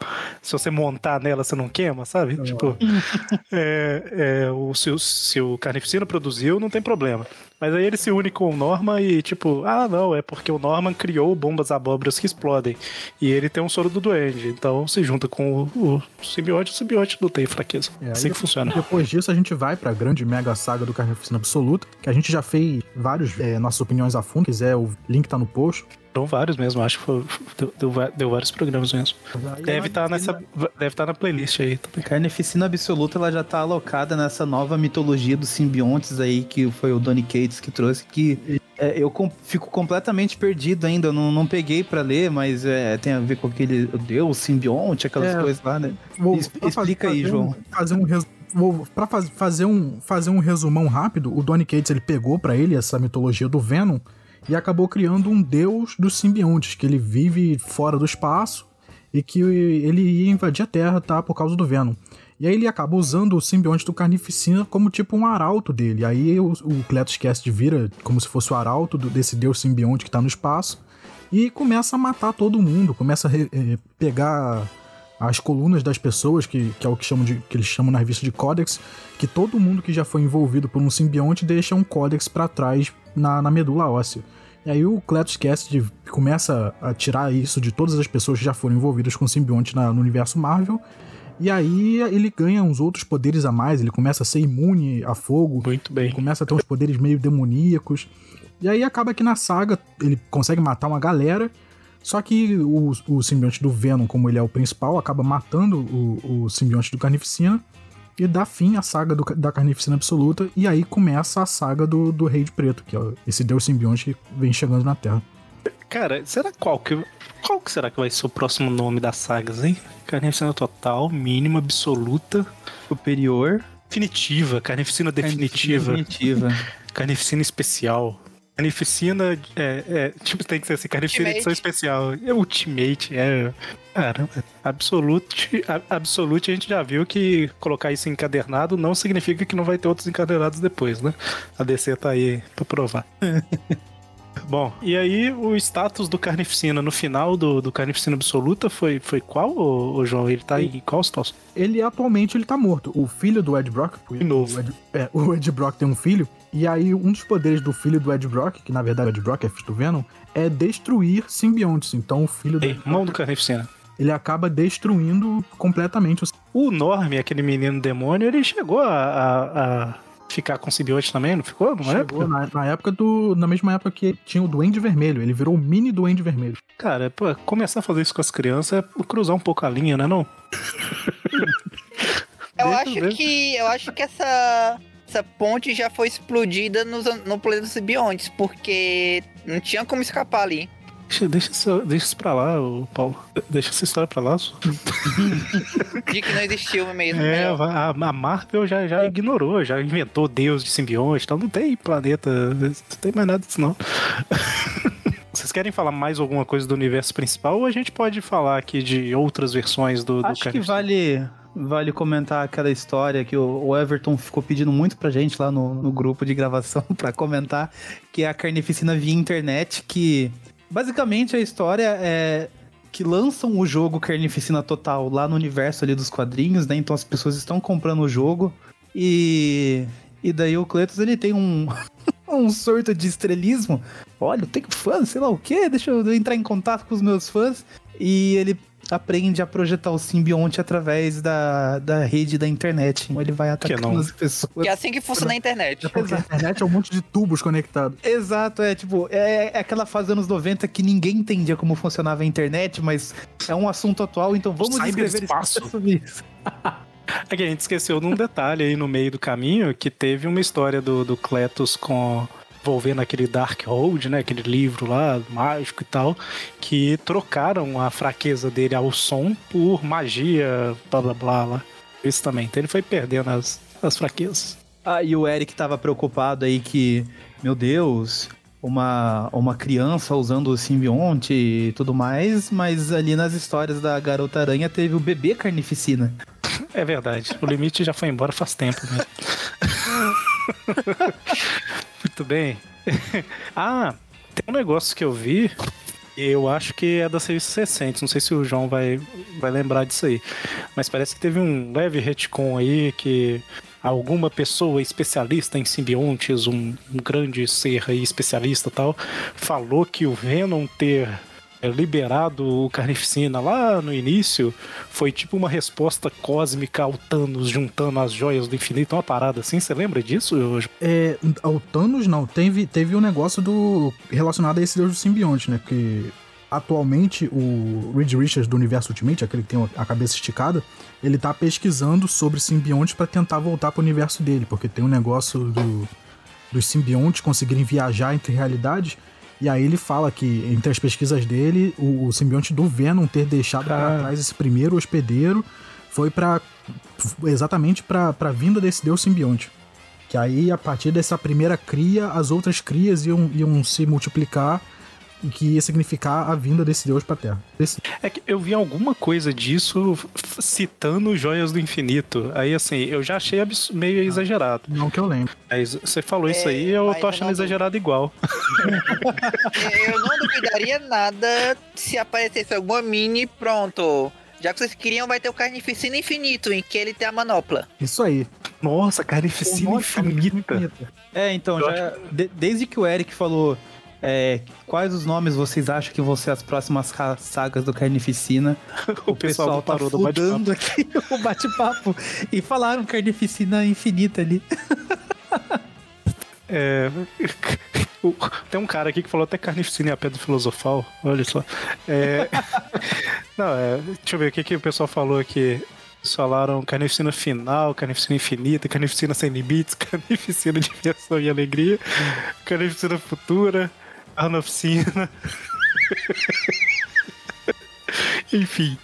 Se você montar nela, você não queima, sabe? Tipo, é, é, o, se, o, se o Carnificina produziu, não tem problema. Mas aí ele se une com o Norman e, tipo, ah, não, é porque o Norman criou bombas abóboras que explodem. E ele tem um soro do duende. Então se junta com o, o simbionte, o simbionte não tem fraqueza. É, assim que funciona. Depois disso, a gente vai pra grande mega saga do Carnificina Absoluta, que a gente já fez vários é, nossas opiniões a fundo. Se quiser, o link tá no post. Foram vários mesmo, acho que foi, deu, deu deu vários programas mesmo. Deve estar nessa. Deve estar na playlist aí também. Carnificina Absoluta ela já tá alocada nessa nova mitologia dos simbiontes aí que foi o Donny Cates que trouxe, que é, eu com- fico completamente perdido ainda, eu não, não peguei pra ler, mas é, tem a ver com aquele Deus, simbionte, aquelas É. coisas lá, né? Vou- Es- explica aí, fazer João. Um, fazer um res... Vou, pra faz- fazer, um, fazer um resumão rápido, o Donny Cates ele pegou pra ele essa mitologia do Venom e acabou criando um deus dos simbiontes, que ele vive fora do espaço e que ele ia invadir a Terra, tá? Por causa do Venom. E aí ele acaba usando o simbionte do Carnificina como tipo um arauto dele. Aí o, o Cletus Cast vira como se fosse o arauto do- desse deus simbionte que tá no espaço e começa a matar todo mundo, começa a re- eh, pegar as colunas das pessoas, que, que é o que, chamam de, que eles chamam na revista de códex, que todo mundo que já foi envolvido por um simbionte deixa um códex pra trás na, na medula óssea. E aí o Cletus Cassidy começa a tirar isso de todas as pessoas que já foram envolvidas com simbionte na- no universo Marvel. E aí ele ganha uns outros poderes a mais, ele começa a ser imune a fogo, Muito bem. começa a ter uns poderes meio demoníacos. E aí acaba que na saga ele consegue matar uma galera. Só que o, o simbionte do Venom, como ele é o principal, acaba matando o, o simbionte do Carnificina. E dá fim à saga do- da Carnificina Absoluta. E aí começa a saga do, do Rei de Preto, que é esse deus simbionte que vem chegando na Terra. Cara, será qual que. Qual que será que vai ser o próximo nome das sagas, hein? Carnificina total, mínima, absoluta, Superior. definitiva, carnificina definitiva, Definitiva. carnificina especial. Carnificina é, é, tipo, tem que ser assim, carnificina edição especial. É ultimate, é. Caramba, absolute, a- absolute a gente já viu que colocar isso encadernado não significa que não vai ter outros encadernados depois, né? A DC tá aí pra provar. Bom, e aí o status do Carnificina no final do, do Carnificina Absoluta foi, foi qual, ô, ô João? Ele tá em qual situação? Ele atualmente ele tá morto. O filho do Ed Brock, o, De novo. o Ed, é, o Ed Brock tem um filho, e aí um dos poderes do filho do Ed Brock, que na verdade o Ed Brock é filho do Venom, é destruir simbiontes. Então o filho do Irmão do Carnificina. ele acaba destruindo completamente os O Norm, aquele menino demônio, ele chegou a, a- a ficar com simbionte também, não ficou? Não é? Chegou na, na época do. Na mesma época que tinha o Duende Vermelho. Ele virou o mini Duende Vermelho. Cara, pô, começar a fazer isso com as crianças é cruzar um pouco a linha, né não? Eu Deixa acho eu ver. que eu acho que essa essa ponte já foi explodida nos, no planeta dos simbiontes, porque não tinha como escapar ali. Deixa, deixa, isso, deixa isso pra lá, ô Paulo. Deixa essa história pra lá. só. De que não existiu mesmo. É, melhor. a, a Marvel já, já ignorou, já inventou Deus de simbionte, então não tem planeta, não tem mais nada disso não. Vocês querem falar mais alguma coisa do universo principal ou a gente pode falar aqui de outras versões do, do Acho que vale vale comentar aquela história que o o Everton ficou pedindo muito pra gente lá no, no grupo de gravação pra comentar, que é a carnificina via internet, que basicamente a história é que lançam o jogo Carnificina Total lá no universo ali dos quadrinhos, né? Então as pessoas estão comprando o jogo e e daí o Cletus ele tem um um surto de estrelismo. Olha, eu tenho fãs, sei lá o quê, deixa eu entrar em contato com os meus fãs e ele aprende a projetar o simbionte através da, da rede da internet. Então ele vai atacando as pessoas. Que é assim que funciona a internet. A internet é um monte de tubos conectados. Exato, é tipo, é, é aquela fase dos anos 90 que ninguém entendia como funcionava a internet, mas é um assunto atual, então vamos escrever Cyberespaço. sobre isso. É que a gente esqueceu de um detalhe aí no meio do caminho, que teve uma história do, do Cletus com envolvendo aquele Darkhold, né, aquele livro lá, mágico e tal, que trocaram a fraqueza dele ao som por magia, blá blá blá lá. Isso também. Então ele foi perdendo as, as fraquezas. Ah, e o Eric tava preocupado aí que, meu Deus, uma, uma criança usando o simbionte e tudo mais, mas ali nas histórias da Garota Aranha teve o bebê carnificina. É verdade. O limite já foi embora faz tempo, né? Muito bem. ah, tem um negócio que eu vi. Eu acho que é das revistas recentes. Não sei se o João vai, vai lembrar disso aí. Mas parece que teve um leve retcon aí que alguma pessoa especialista em simbiontes, um, um grande ser aí especialista tal, falou que o Venom ter liberado o Carnificina lá no início foi tipo uma resposta cósmica ao Thanos juntando as joias do infinito, uma parada assim. Você lembra disso? Eu- É, ao Thanos não, teve, teve um negócio do relacionado a esse deus do simbionte, né? Porque atualmente o Reed Richards do Universo Ultimate, aquele que tem a cabeça esticada, ele tá pesquisando sobre simbiontes pra tentar voltar pro universo dele, porque tem um negócio do, dos simbiontes conseguirem viajar entre realidades. E aí ele fala que, entre as pesquisas dele, o, o simbionte do Venom ter deixado Ah. trás esse primeiro hospedeiro foi para exatamente pra pra vinda desse deus simbionte. Que aí, a partir dessa primeira cria, as outras crias iam, iam se multiplicar e que ia significar a vinda desse deus pra Terra. Esse- É que eu vi alguma coisa disso citando joias do infinito. Aí assim, eu já achei meio exagerado. não que eu lembro. Mas você falou isso É, aí, eu tô eu achando não- exagerado igual. Eu não duvidaria nada se aparecesse alguma mini, pronto. Já que vocês queriam, vai ter o Carnificina Infinito, em que ele tem a manopla. Isso aí. Nossa, carnificina Nossa, infinita. É, então, Eu já, de- desde que o Eric falou é, quais os nomes vocês acham que vão ser as próximas sagas do Carnificina, O pessoal tá parou do aqui o bate-papo e falaram Carnificina infinita ali. É, o- Tem um cara aqui que falou até carnificina e a pedra filosofal. Olha só. É, Não, é, deixa eu ver o que, que o pessoal falou aqui. Falaram carnificina final, carnificina infinita, carnificina sem limites, carnificina de diversão e alegria, carnificina futura, carnificina. Enfim.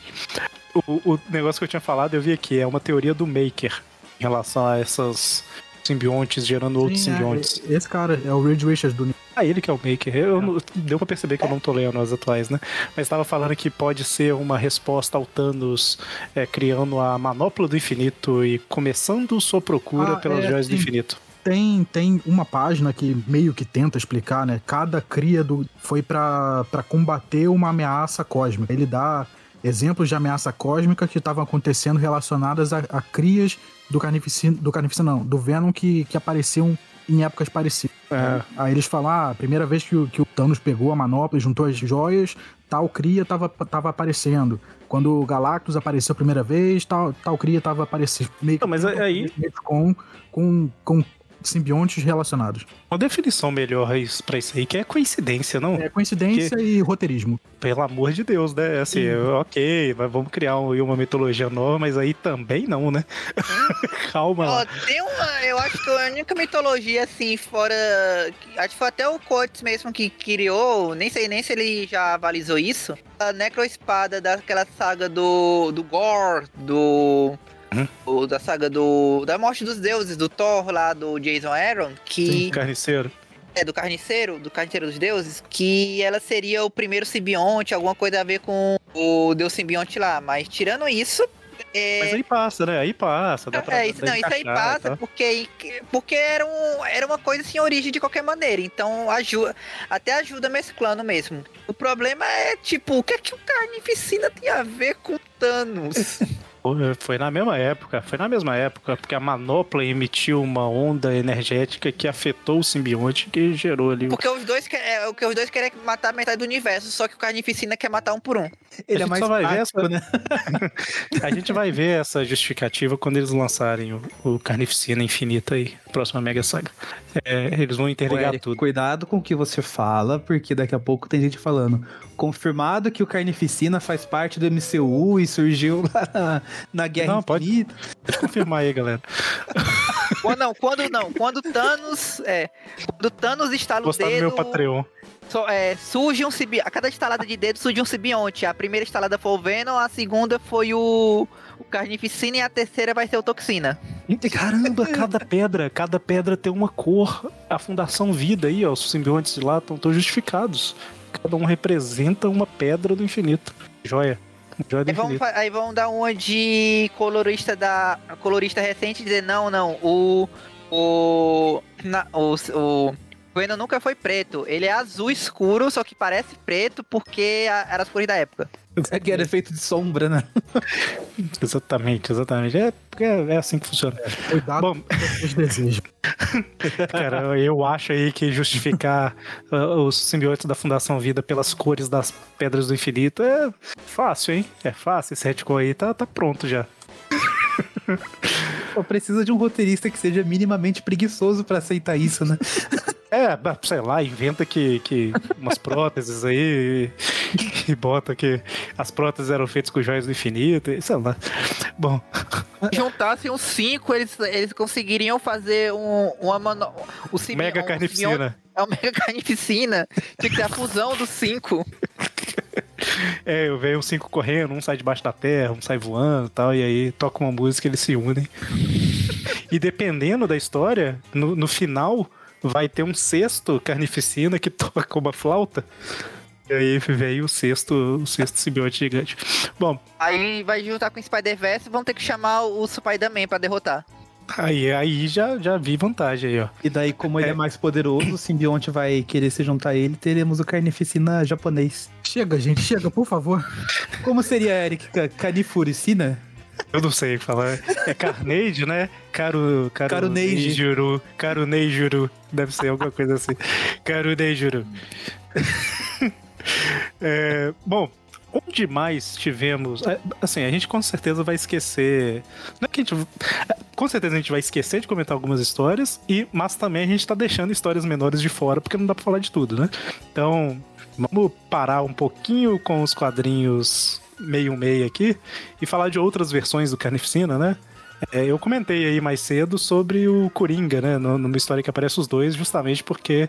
O, o negócio que eu tinha falado, eu vi aqui, é uma teoria do Maker em relação a essas simbiontes gerando outros Sim, é, simbiontes. esse cara é o Reed Richards do Ah, ele que é o Maker. Eu, não- Deu pra perceber que eu não tô lendo as atuais, né? Mas tava falando que pode ser uma resposta ao Thanos é, criando a manopla do infinito e começando sua procura Ah, pelas é, joias do infinito. Tem, tem uma página que meio que tenta explicar, né? Cada cria do, foi pra pra combater uma ameaça cósmica. Ele dá exemplos de ameaça cósmica que estavam acontecendo relacionadas a, a crias do Carnificina, do Carnificina não, do Venom que, que apareciam em épocas parecidas. É. Aí eles falam, ah, a primeira vez que o, que o Thanos pegou a manopla e juntou as joias, tal cria tava, tava aparecendo. Quando o Galactus apareceu a primeira vez, tal, tal cria tava aparecendo. Meio que Não, mas aí- com, com, com simbiontes relacionados. Uma definição melhor pra isso aí, que é coincidência, não? É coincidência e roteirismo. Pelo amor de Deus, né? Assim, ok, mas vamos criar um- uma mitologia nova, mas aí também não, né? Calma Ó, lá. tem uma. Eu acho que a única mitologia, assim, fora. Acho que foi até o Coates mesmo que criou. Nem sei nem se ele já avalizou isso. A necroespada daquela saga do. do Gore, do. Uhum. o- da saga do. Da morte dos deuses, do Thor lá, do Jason Aaron, que. Carniceiro. É, do carniceiro, do carniceiro dos deuses, que ela seria o primeiro simbionte, alguma coisa a ver com o deus simbionte lá. Mas tirando isso, É, Mas aí passa, né? Aí passa. Dá pra, é, isso, não, isso aí passa porque, porque era, um, era uma coisa sem origem de qualquer maneira. Então ajuda, até ajuda mesclando mesmo. O problema é, tipo, o que é que o Carnificina tem a ver com Thanos? Foi na mesma época, foi na mesma época, porque a manopla emitiu uma onda energética que afetou o simbionte que gerou ali. Porque os dois, que- é, os dois querem é matar metade do universo, só que o Carnificina quer matar um por um. Ele A é gente mais só vai ver essa- né? A gente vai ver essa justificativa quando eles lançarem o, o Carnificina Infinita aí, próxima Mega Saga. É, eles vão Ô, interligar Eric, tudo. Cuidado com o que você fala, porque daqui a pouco tem gente falando. Confirmado que o Carnificina faz parte do MCU e surgiu lá na, na Guerra Não, pode- Infinita. Pode confirmar aí, galera. Quando não, quando não, quando Thanos, é, quando Thanos estala o dedo, meu Patreon. Só- é, surge um simbionte, a cada estalada de dedo surge um simbionte. A primeira estalada foi o Venom, a segunda foi o, o Carnificina e a terceira vai ser o Toxina. Caramba, cada pedra, cada pedra tem uma cor. A Fundação Vida aí, ó, os simbiontes de lá estão justificados. Cada um representa uma pedra do infinito. Joia. Joia do Aí infinito. fa- aí vão dar uma de colorista da colorista recente e dizer não, não, o o na, o, o Venom nunca foi preto, ele é azul escuro, só que parece preto porque a- era as cores da época. É que era efeito de sombra, né? Exatamente, exatamente. É, é, é assim que funciona. Cuidado Bom, com os desejos. cara, eu acho aí que justificar uh, os simbiontes da Fundação Vida pelas cores das pedras do infinito é fácil, hein? É fácil. Esse retcon aí tá, tá pronto já. Pô, precisa de um roteirista que seja minimamente preguiçoso pra aceitar isso, né? É, sei lá, inventa que, que umas próteses aí e, e bota que as próteses eram feitas com joias do infinito, e sei lá. Bom, Juntassem os cinco, eles, eles conseguiriam fazer um uma mano, mega um simbionte- carnificina. É o mega carnificina. Tinha que ter a fusão dos cinco. É, eu vejo os cinco correndo, um sai debaixo da terra, um sai voando e tal, e aí toca uma música eles se unem. E dependendo da história, no, no final vai ter um sexto carnificina que toca uma flauta. E aí veio o sexto, o sexto simbionte gigante. Bom, Aí vai juntar com o Spider-Verse e vão ter que chamar o Spider-Man pra derrotar. aí, aí já, já vi vantagem aí, ó. E daí, como ele é É. mais poderoso, o simbionte vai querer se juntar a ele, teremos o Carnificina japonês. Chega, gente, chega, por favor. Como seria, Eric? Ca- Carnifuricina? Eu não sei falar. É Carnage, né? Caru, caru, Carunage. Neijuru. Caruneijuru. Deve ser alguma coisa assim. Caruneijuru. É, bom, onde mais tivemos. é, Assim, a gente com certeza vai esquecer. Não é que a gente. Com certeza a gente vai esquecer de comentar algumas histórias, e, mas também a gente tá deixando histórias menores de fora, porque não dá pra falar de tudo, né? Então, vamos parar um pouquinho com os quadrinhos meio meio aqui e falar de outras versões do Carnificina, né? É, eu comentei aí mais cedo sobre o Coringa, né? Numa história que aparece os dois, justamente porque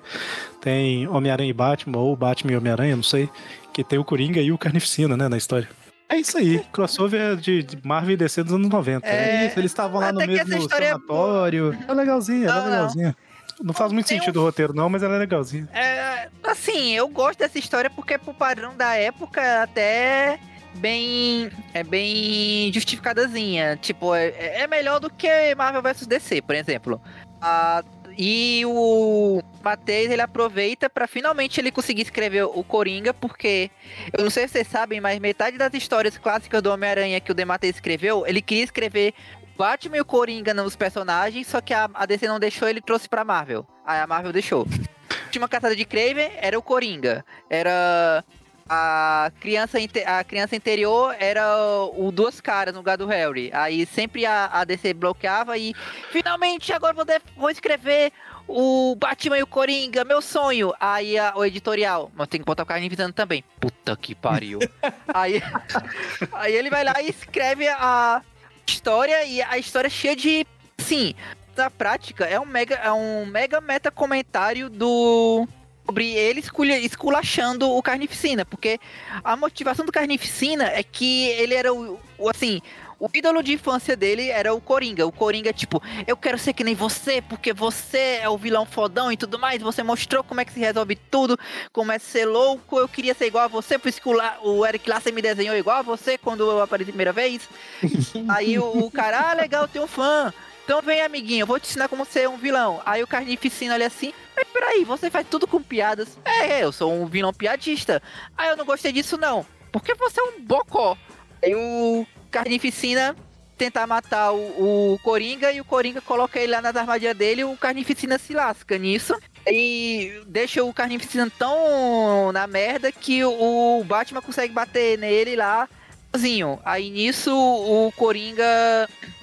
tem Homem-Aranha e Batman, ou Batman e Homem-Aranha, não sei, que tem o Coringa e o Carnificina, né, na história. É isso aí, crossover de, de Marvel e DC dos anos 90. É, É isso, eles estavam lá no mesmo é sanatório. É legalzinha, ela Não, é não. legalzinha. Não faz muito sentido um- o roteiro, não, mas ela é legalzinha. É, assim, eu gosto dessa história porque pro padrão da época é até bem é bem justificadazinha. Tipo, é, é melhor do que Marvel vs DC, por exemplo. Ah, e o Matheus ele aproveita pra finalmente ele conseguir escrever o Coringa, porque eu não sei se vocês sabem, mas metade das histórias clássicas do Homem-Aranha que o Dematteis escreveu, ele queria escrever Batman e o Coringa nos personagens, só que a, a DC não deixou, ele trouxe pra Marvel. Aí a Marvel deixou. A última caçada de Craven era o Coringa. Era a criança, a criança interior era o Duas Caras no lugar do Harry. Aí sempre a, a DC bloqueava e finalmente agora vou, vou escrever o Batman e o Coringa, meu sonho. Aí a- o editorial, mas tem que botar o Carnificina também. Puta que pariu. aí, aí ele vai lá e escreve a história e a história é cheia de, sim, na prática é um mega é um mega meta comentário do sobre ele esculha- esculachando o Carnificina, porque a motivação do Carnificina é que ele era o, o, assim, o ídolo de infância dele era o Coringa. O Coringa, tipo, eu quero ser que nem você, porque você é o vilão fodão e tudo mais. Você mostrou como é que se resolve tudo, como é ser louco. Eu queria ser igual a você, por isso que o, Eric Larsen me desenhou igual a você quando eu apareci a primeira vez. Aí o, o cara, ah, legal, tem um fã. Então vem, amiguinho, eu vou te ensinar como ser um vilão. Aí o Carnificina olha assim, mas peraí, você faz tudo com piadas. É, eu sou um vilão piadista. Ah, eu não gostei disso não. Porque você é um bocó. Aí o Carnificina tentar matar o, o Coringa e o Coringa coloca ele lá nas armadilhas dele o Carnificina se lasca nisso. E deixa o Carnificina tão na merda que o Batman consegue bater nele lá sozinho. Aí nisso o Coringa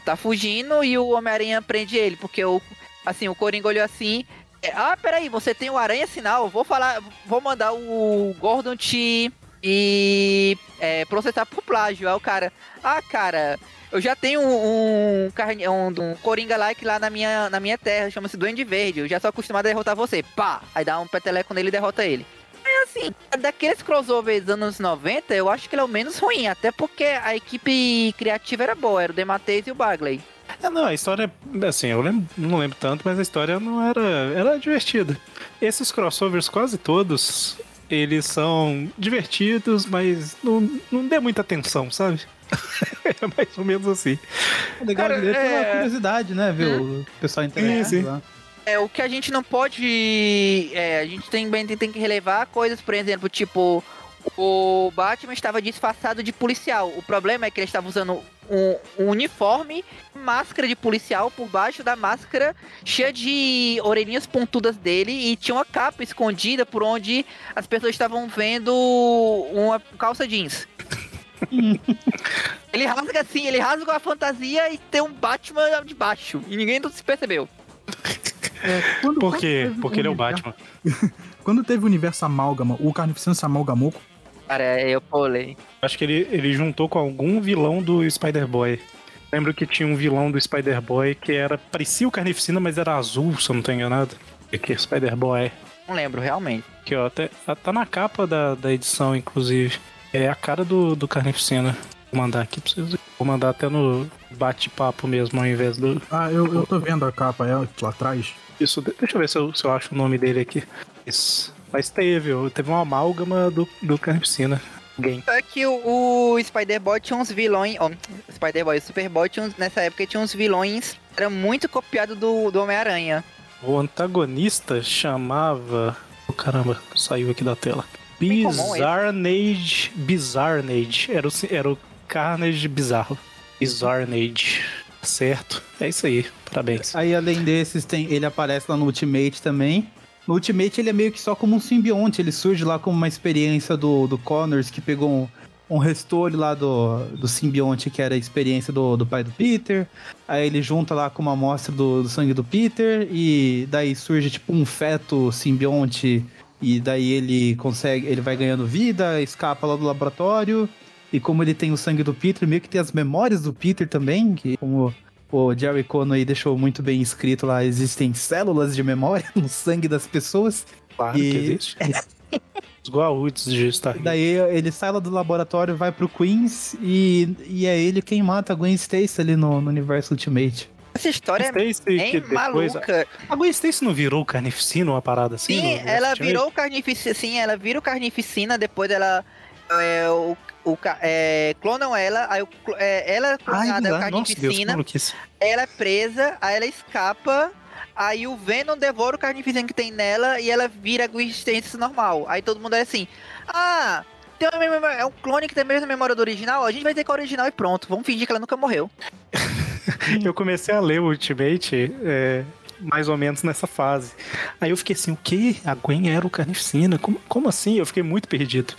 tá fugindo e o Homem-Aranha prende ele, porque o assim, o Coringa olhou assim, é, ah, peraí, você tem o Aranha Sinal, vou falar, vou mandar o Gordon te e é, processar por plágio. Aí o cara, ah, cara, eu já tenho um, um, um, um Coringa like lá na minha, na minha terra, chama-se Duende Verde, eu já sou acostumado a derrotar você. Pá! Aí dá um peteleco nele e derrota ele. É assim, daqueles crossovers dos anos 90, eu acho que ele é o menos ruim, até porque a equipe criativa era boa, era o Dematteis e o Bagley. É, não, a história, assim, eu lembro- não lembro tanto, mas a história não era. Era divertida. Esses crossovers, quase todos, eles são divertidos, mas não, não dê muita atenção, sabe? é mais ou menos assim. O legal Cara, é é- curiosidade, né? Ver o pessoal interagir lá. É, o que a gente não pode. É, a gente tem, tem, que relevar coisas, por exemplo, tipo. O Batman estava disfarçado de policial. O problema é que ele estava usando um, um uniforme, máscara de policial por baixo da máscara, cheia de orelhinhas pontudas dele e tinha uma capa escondida por onde as pessoas estavam vendo uma calça jeans. ele rasga assim, ele rasga a fantasia e tem um Batman de baixo. E ninguém se percebeu. Quando- Por quê? Porque ele é o Batman. Quando teve o universo amálgama, o Carnificina se amalgamou Cara, eu pulei. Acho que ele, ele juntou com algum vilão do Spider-Boy. Lembro que tinha um vilão do Spider-Boy que era. parecia o Carnificina, mas era azul, se eu não tô enganado. Aqui, Spider-Boy. Não lembro, realmente. Aqui, ó. Até, tá na capa da, da edição, inclusive. É a cara do, do Carnificina. Vou mandar aqui pra vocês. Vou mandar até no bate-papo mesmo, ao invés do. Ah, eu, eu tô vendo a capa, é lá atrás. Isso, deixa eu ver se eu, se eu acho o nome dele aqui. Isso. Mas teve, teve uma amálgama do, do Carnificina. Alguém. É que o, o Spider-Boy tinha uns vilões. Ó, Spider-Boy, o Superboy tinha uns- nessa época tinha uns vilões. Era muito copiado do, do Homem-Aranha. O antagonista chamava. Oh, caramba, saiu aqui da tela. Bizarnage. Bizarnage. Era o, era o Carnage bizarro. Bizarnage. Certo. É isso aí. Parabéns. Aí, além desses, tem, ele aparece lá no Ultimate também. No Ultimate, ele é meio que só como um simbionte. Ele surge lá como uma experiência do, do Connors, que pegou um, um restore lá do, do simbionte, que era a experiência do, do pai do Peter. Aí ele junta lá com uma amostra do, do sangue do Peter. E daí surge tipo um feto simbionte. E daí ele consegue. Ele vai ganhando vida, escapa lá do laboratório. E como ele tem o sangue do Peter, meio que tem as memórias do Peter também, que como o Jerry Conway deixou muito bem escrito lá, existem células de memória no sangue das pessoas. Claro E- que existe. Os Goa'ulds de Star daí ele sai lá do laboratório, vai pro Queens e, e é ele quem mata a Gwen Stacy ali no, no universo Ultimate. Essa história é Stacy, bem que depois. maluca. A Gwen Stacy não virou Carnificina, uma parada assim? Sim, ela Ultimate? virou carnificina. Sim, ela vira o carnificina, depois ela. É, o, o, é, clonam ela, aí o, é, ela é Ai, clonada, é o Deus, carnificina, maluquice. ela é presa, aí ela escapa, aí o Venom devora o carnificina que tem nela e ela vira a Gwen Stacy normal. Aí todo mundo é assim, ah, tem uma memória- é um clone que tem a mesma memória do original, a gente vai dizer que é o original e pronto, vamos fingir que ela nunca morreu. Eu comecei a ler o Ultimate é, mais ou menos nessa fase. Aí eu fiquei assim, o quê? A Gwen era o Carnificina? Como, como assim? Eu fiquei muito perdido.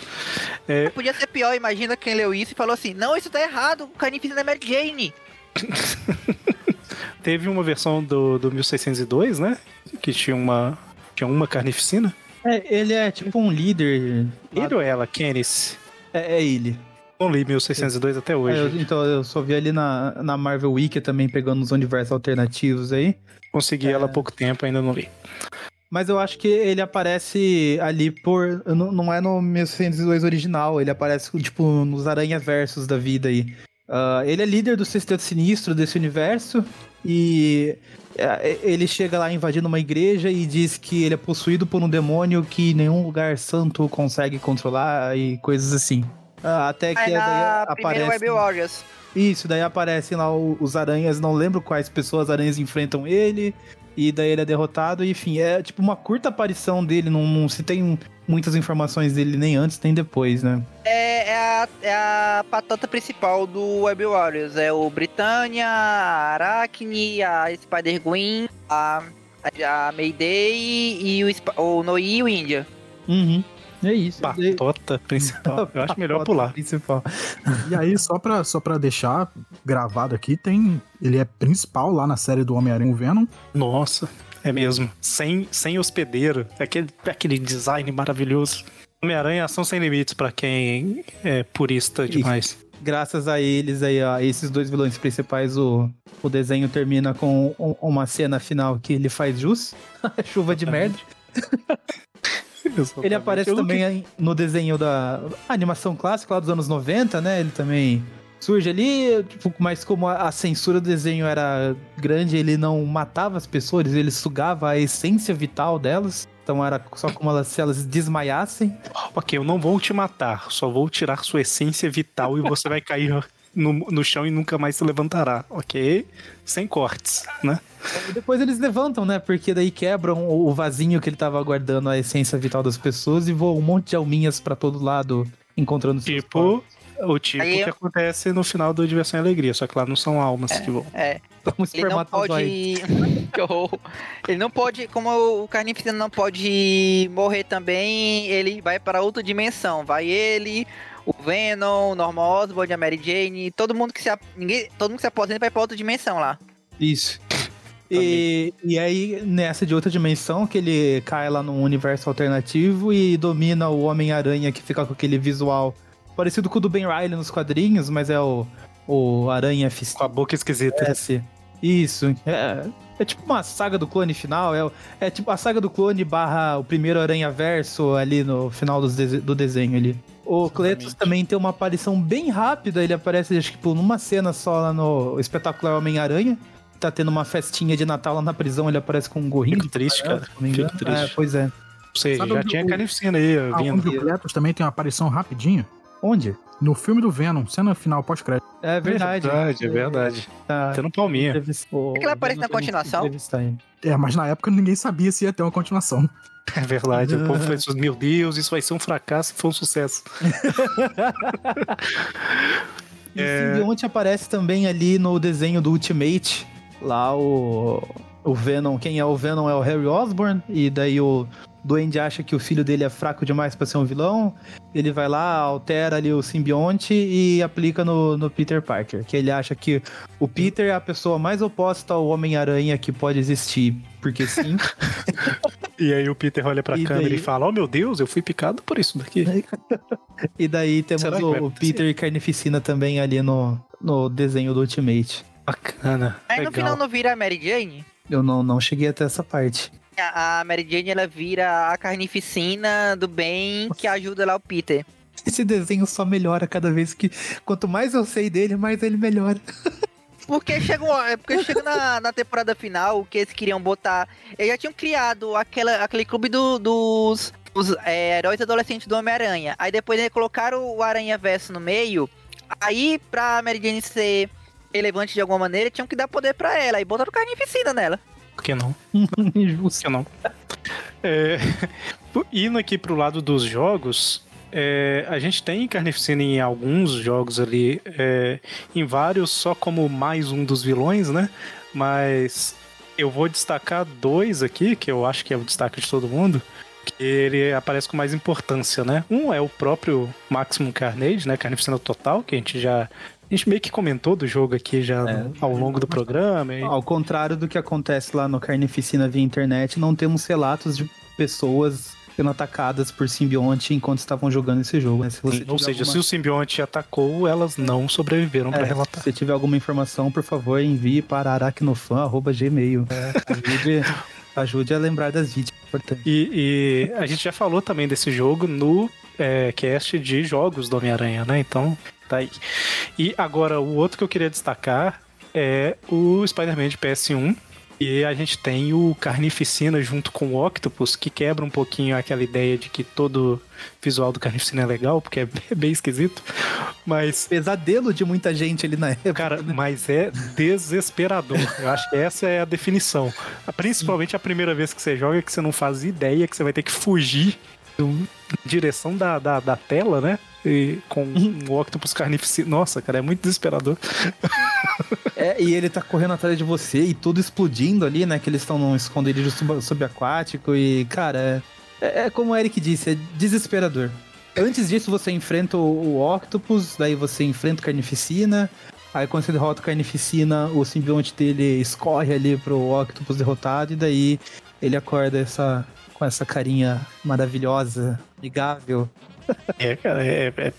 Podia ser pior, imagina quem leu isso e falou assim, não, isso tá errado, o carnificina é Mary Jane. Teve uma versão do, do 1602, né? Que tinha uma, tinha uma Carnificina. É, ele é tipo um líder. Ele ou ela? Kennis? É, é ele. Não li 1602 até É, hoje. eu- então eu só vi ali na, na Marvel Wiki também pegando os universos alternativos aí. Consegui ela há pouco tempo, ainda não li. Mas eu acho que ele aparece ali por. Não, não é no 1602 original, ele aparece tipo nos Aranha Versos da vida aí. Ah, ele é líder do Sexteto Sinistro desse universo e é, ele chega lá invadindo uma igreja e diz que ele é possuído por um demônio que nenhum lugar santo consegue controlar e coisas assim. Ah, até que Aí na aparece. Web Warriors. Isso, daí aparecem lá os aranhas, não lembro quais pessoas aranhas enfrentam ele, e daí ele é derrotado, e, enfim, é tipo uma curta aparição dele, não, não se tem muitas informações dele nem antes nem depois, né? É, é a, é a patota principal do Web Warriors. É o Britânia, a Arachne, a Spider-Gwen, a, a Mayday e o, o Noi e o Índia. Uhum. É isso. daí- Patota principal. Eu acho melhor pular. Principal. E aí, só pra, só pra deixar gravado aqui, tem. Ele é principal lá na série do Homem-Aranha o Venom. Nossa, é mesmo. Sem, sem hospedeiro. Aquele, aquele design maravilhoso. Homem-Aranha Ação Sem Limites, pra quem é purista demais. Graças a eles aí, a esses dois vilões principais, o, o desenho termina com um- uma cena final que ele faz jus. Chuva de merda. Ele aparece Eu também no desenho da animação clássica lá dos anos 90, né? Ele também surge ali, tipo, mas como a a censura do desenho era grande, ele não matava as pessoas, ele sugava a essência vital delas. Então era só como elas, se elas desmaiassem. Ok, eu não vou te matar, só vou tirar sua essência vital e você vai cair no, no chão e nunca mais se levantará, ok? Sem cortes, né? E depois eles levantam, né? Porque daí quebram o vasinho que ele tava guardando a essência vital das pessoas e voam um monte de alminhas pra todo lado, encontrando seus Tipo, o tipo Aí que eu- acontece no final do Diversão e Alegria, só que lá não são almas que vão. É. um Ele não pode. Ele não pode, como o Carnificina não pode morrer também, ele vai para outra dimensão. Vai ele, o Venom, o Norman Osborn, a Mary Jane, todo mundo que se, ninguém, todo mundo que se aposenta vai para outra dimensão lá. Isso. E, e aí, nessa de outra dimensão, que ele cai lá num universo alternativo e domina o Homem-Aranha que fica com aquele visual parecido com o do Ben Riley nos quadrinhos, mas é o, o Aranha Fist- Com a boca esquisita. Esse. Isso. É, é tipo uma saga do clone final. É, é tipo a saga do clone barra o primeiro Aranha Verso ali no final dese- do desenho ali. O Cletus também tem uma aparição bem rápida. Ele aparece, acho que por numa cena só lá no espetacular Homem-Aranha. Tá tendo uma festinha de Natal lá na prisão. Ele aparece com um gorrinho. Fico triste, cara. engano. Fico triste. É, pois é. Ou seja, Sabe já tinha o- carnificina aí Ah, vindo. onde o Cletus também tem uma aparição rapidinha. Onde? No filme do Venom, cena final pós-crédito. É verdade. verdade, é verdade. Tá. Tendo palminha. Entrevist- É que ele aparece na continuação? É, mas na época ninguém sabia se ia ter uma continuação. É verdade. O povo pensou, meu Deus, isso vai ser um fracasso e foi um sucesso. E É. o simbionte aparece também ali no desenho do Ultimate. Lá o, o Venom, quem é o Venom é o Harry Osborn. E daí o Duende acha que o filho dele é fraco demais pra ser um vilão. Ele vai lá, altera ali o simbionte e aplica no, no Peter Parker. Que ele acha que o Peter é a pessoa mais oposta ao Homem-Aranha que pode existir. Porque sim. E aí o Peter olha pra E câmera daí? e fala: Oh meu Deus, eu fui picado por isso daqui. e daí temos Será o, o? Peter Carnificina também ali no, no desenho do Ultimate. Bacana. Aí no legal. final não vira a Mary Jane? Eu não, não cheguei até essa parte. A, Mary Jane ela vira a carnificina do bem que ajuda lá o Peter. Esse desenho só melhora cada vez que. Quanto mais eu sei dele, mais ele melhora. Porque chega, uma- é porque chega na, na temporada final que eles queriam botar. Eles já tinham criado aquela, aquele clube do- dos, dos, é, heróis adolescentes do Homem-Aranha. Aí depois eles colocaram o Aranha Verso no meio. Aí, pra Mary Jane ser relevante de alguma maneira, tinham que dar poder pra ela. E botaram carnificina nela. Por que não? Por que não? É, indo aqui pro lado dos jogos, é, a gente tem Carnificina em alguns jogos ali, é, em vários só como mais um dos vilões, né? Mas eu vou destacar dois aqui, que eu acho que é o destaque de todo mundo, que ele aparece com mais importância, né? Um é o próprio Maximum Carnage, né? Carnificina Total, que a gente já... A gente meio que comentou do jogo aqui já É. no- ao longo do programa. e- Ao contrário do que acontece lá no Carnificina via internet, não temos relatos de pessoas sendo atacadas por simbionte enquanto estavam jogando esse jogo. né? Se você Ou seja, alguma- se o simbionte atacou, elas não sobreviveram pra É, relatar. Se tiver alguma informação, por favor, envie para aracnofan.gmail. Ajude, ajude a lembrar das vítimas. Importante. E, e a gente já falou também desse jogo no é, cast de jogos do Homem-Aranha, né? Então, tá aí. E agora, o outro que eu queria destacar é o Spider-Man de PS1. E a gente tem o Carnificina junto com o Octopus, que quebra um pouquinho aquela ideia de que todo visual do Carnificina é legal, porque é bem esquisito. Mas Pesadelo de muita gente ali na época. Cara, mas é desesperador. Eu acho que essa é a definição. Principalmente a primeira vez que você joga, que você não faz ideia que você vai ter que fugir direção da, da, da tela, né? E com um octopus carnificina. Nossa, cara, é muito desesperador. É, e ele tá correndo atrás de você e tudo explodindo ali, né? Que eles estão num esconderijo sub- subaquático e, cara, é, é como o Eric disse, é desesperador. Antes disso, você enfrenta o, o Octopus, daí você enfrenta o Carnificina. Aí quando você derrota o Carnificina, o simbionte dele escorre ali pro Octopus derrotado, e daí ele acorda essa, com essa carinha maravilhosa, amigável. É, cara, é, é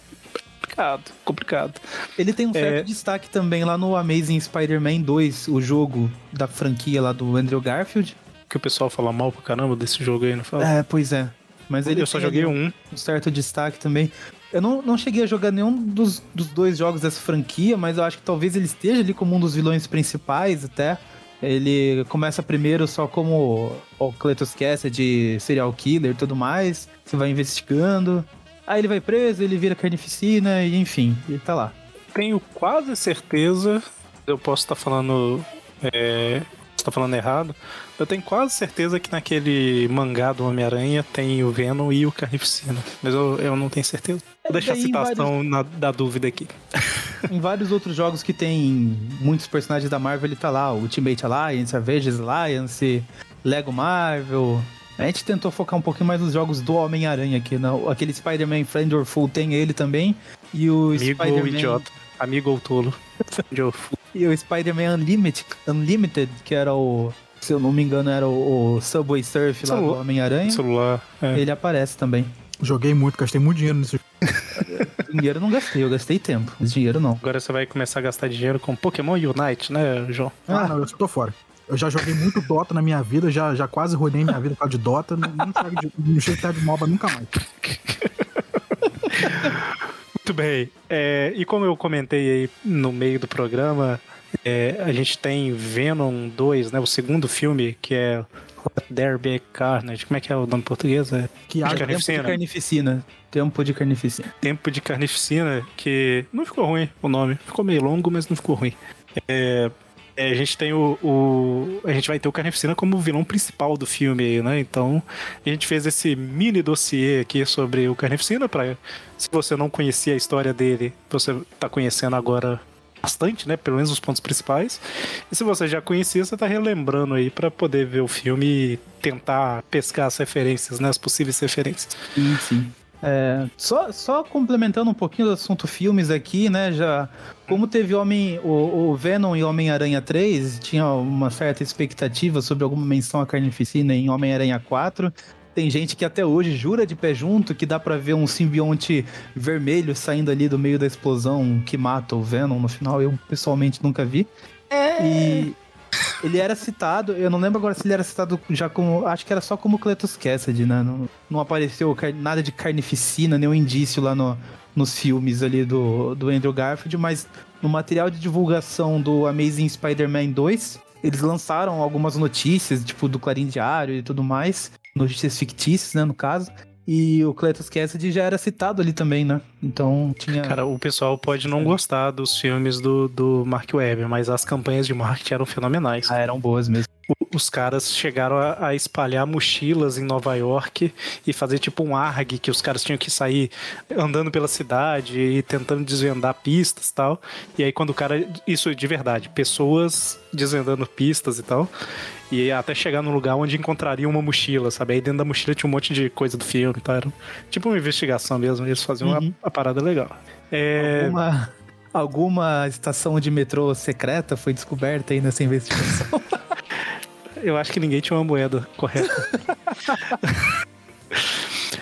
complicado, complicado. Ele tem um certo É. destaque também lá no Amazing Spider-Man 2, o jogo da franquia lá do Andrew Garfield. Que o pessoal fala mal pra caramba desse jogo aí, não fala? É, pois é. Mas ele eu só joguei um. um certo destaque também. Eu não, não cheguei a jogar nenhum dos, dos dois jogos dessa franquia, mas eu acho que talvez ele esteja ali como um dos vilões principais até. Ele começa primeiro só como o Cletus Cassidy, serial killer e tudo mais. Você vai investigando. Aí ele vai preso, ele vira carnificina e enfim, ele tá lá. Tenho quase certeza. Eu posso estar falando. É, posso estar falando errado. Eu tenho quase certeza que naquele mangá do Homem-Aranha tem o Venom e o Carnificina. Mas eu, eu não tenho certeza. Vou deixar a citação na, da dúvida aqui. Em vários outros jogos que tem muitos personagens da Marvel, ele tá lá. Ultimate Alliance, Avengers Alliance, Lego Marvel. A gente tentou focar um pouquinho mais nos jogos do Homem-Aranha aqui. Né? Aquele Spider-Man Friend or Fool tem ele também. E o Amigo ou Spider-Man... idiota. Amigo ou tolo. Joe. E o Spider-Man Unlimited, Unlimited, que era o... Se eu não me engano, era o, o Subway Surf lá do. Homem-Aranha. Celular. É. Ele aparece também. Joguei muito, gastei muito dinheiro nesse Dinheiro eu não gastei, eu gastei tempo. Mas dinheiro não. Agora você vai começar a gastar dinheiro com Pokémon Unite, né, João? Ah, não, eu só tô fora. Eu já joguei muito Dota na minha vida, já, já quase rodei minha vida por causa de Dota. Não, não chego de, não chego perto de MOBA nunca mais. Muito bem. É, e como eu comentei aí no meio do programa, é, a gente tem Venom 2, né? O segundo filme, que é Let There Be Carnage. Como é que é o nome português? É Que de haja Tempo de Carnificina. carnificina. Tempo de carnificina. Tempo de Carnificina, que não ficou ruim o nome. Ficou meio longo, mas não ficou ruim. É, é, a gente tem o, o- A gente vai ter o Carnificina como vilão principal do filme né? Então, a gente fez esse mini dossiê aqui sobre o Carnificina para se você não conhecia a história dele, você tá conhecendo agora bastante, né? Pelo menos os pontos principais. E se você já conhecia, você tá relembrando aí para poder ver o filme e tentar pescar as referências, né? As possíveis referências. Sim, sim. É, só, só complementando um pouquinho do assunto filmes aqui, né? Já como teve Homem, o, o Venom e Homem-Aranha 3, tinha uma certa expectativa sobre alguma menção à carnificina em Homem-Aranha 4. Tem gente que até hoje jura de pé junto que dá pra ver um simbionte vermelho saindo ali do meio da explosão que mata o Venom no final. Eu pessoalmente nunca vi. E ele era citado, eu não lembro agora se ele era citado já como. Acho que era só como Cletus Cassidy, né? Não, não apareceu nada de carnificina, nenhum indício lá no, nos filmes ali do, do Andrew Garfield, mas no material de divulgação do Amazing Spider-Man 2, eles lançaram algumas notícias, tipo, do Clarim Diário e tudo mais. Notícias fictícias, né, no caso. E o Cletus Cassidy já era citado ali também, né? Então tinha. Cara, o pessoal pode não gostar dos filmes do, do Mark Webber, mas as campanhas de marketing eram fenomenais. Ah, eram boas mesmo. Os caras chegaram a, a espalhar mochilas em Nova York e fazer tipo um ARG, que os caras tinham que sair andando pela cidade e tentando desvendar pistas e tal. E aí quando o cara. Isso de verdade, pessoas desvendando pistas e tal. E até chegar num lugar onde encontraria uma mochila, sabe? Aí dentro da mochila tinha um monte de coisa do filme, então era tipo uma investigação mesmo. Eles faziam Uhum. uma, uma parada legal. É, Alguma, alguma estação de metrô secreta foi descoberta aí nessa investigação? Eu acho que ninguém tinha uma moeda correta.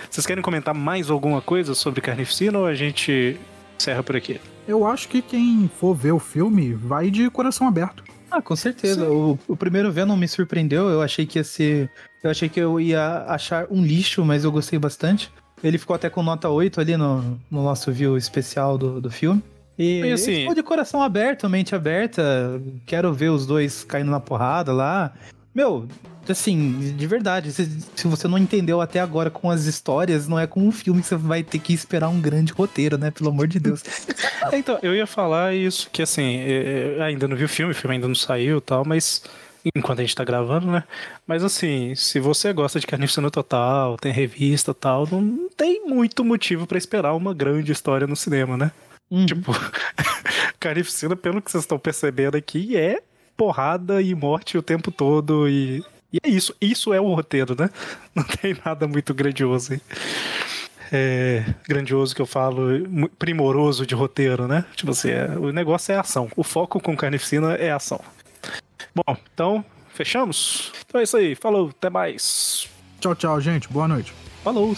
Vocês querem comentar mais alguma coisa sobre Carnificina ou a gente encerra por aqui? Eu acho que quem for ver o filme vai de coração aberto. ah, com certeza. O, o primeiro Venom me surpreendeu. Eu achei que ia ser. Eu achei que eu ia achar um lixo, mas eu gostei bastante. Ele ficou até com nota 8 ali no, no nosso view especial do, do filme. E, E assim- ficou de coração aberto, mente aberta. Quero ver os dois caindo na porrada lá. Meu, assim, de verdade, se, se você não entendeu até agora com as histórias, não é com um filme que você vai ter que esperar um grande roteiro, né? Pelo amor de Deus. É, Então, eu ia falar isso, que assim, é, é, ainda não vi o filme, o filme ainda não saiu e tal, mas. Enquanto a gente tá gravando, né? Mas assim, se você gosta de Carnificina Total, tem revista e tal, não tem muito motivo pra esperar uma grande história no cinema, né? Uhum. Tipo, Carnificina, pelo que vocês estão percebendo aqui, é porrada e morte o tempo todo e. E é isso, isso é o roteiro, né? Não tem nada muito grandioso aí. É, grandioso que eu falo, primoroso de roteiro, né? Tipo assim, é- o negócio é ação. O foco com Carnificina é ação. Bom, então, fechamos? Então é isso aí. Falou, até mais. Tchau, tchau, gente. Boa noite. Falou!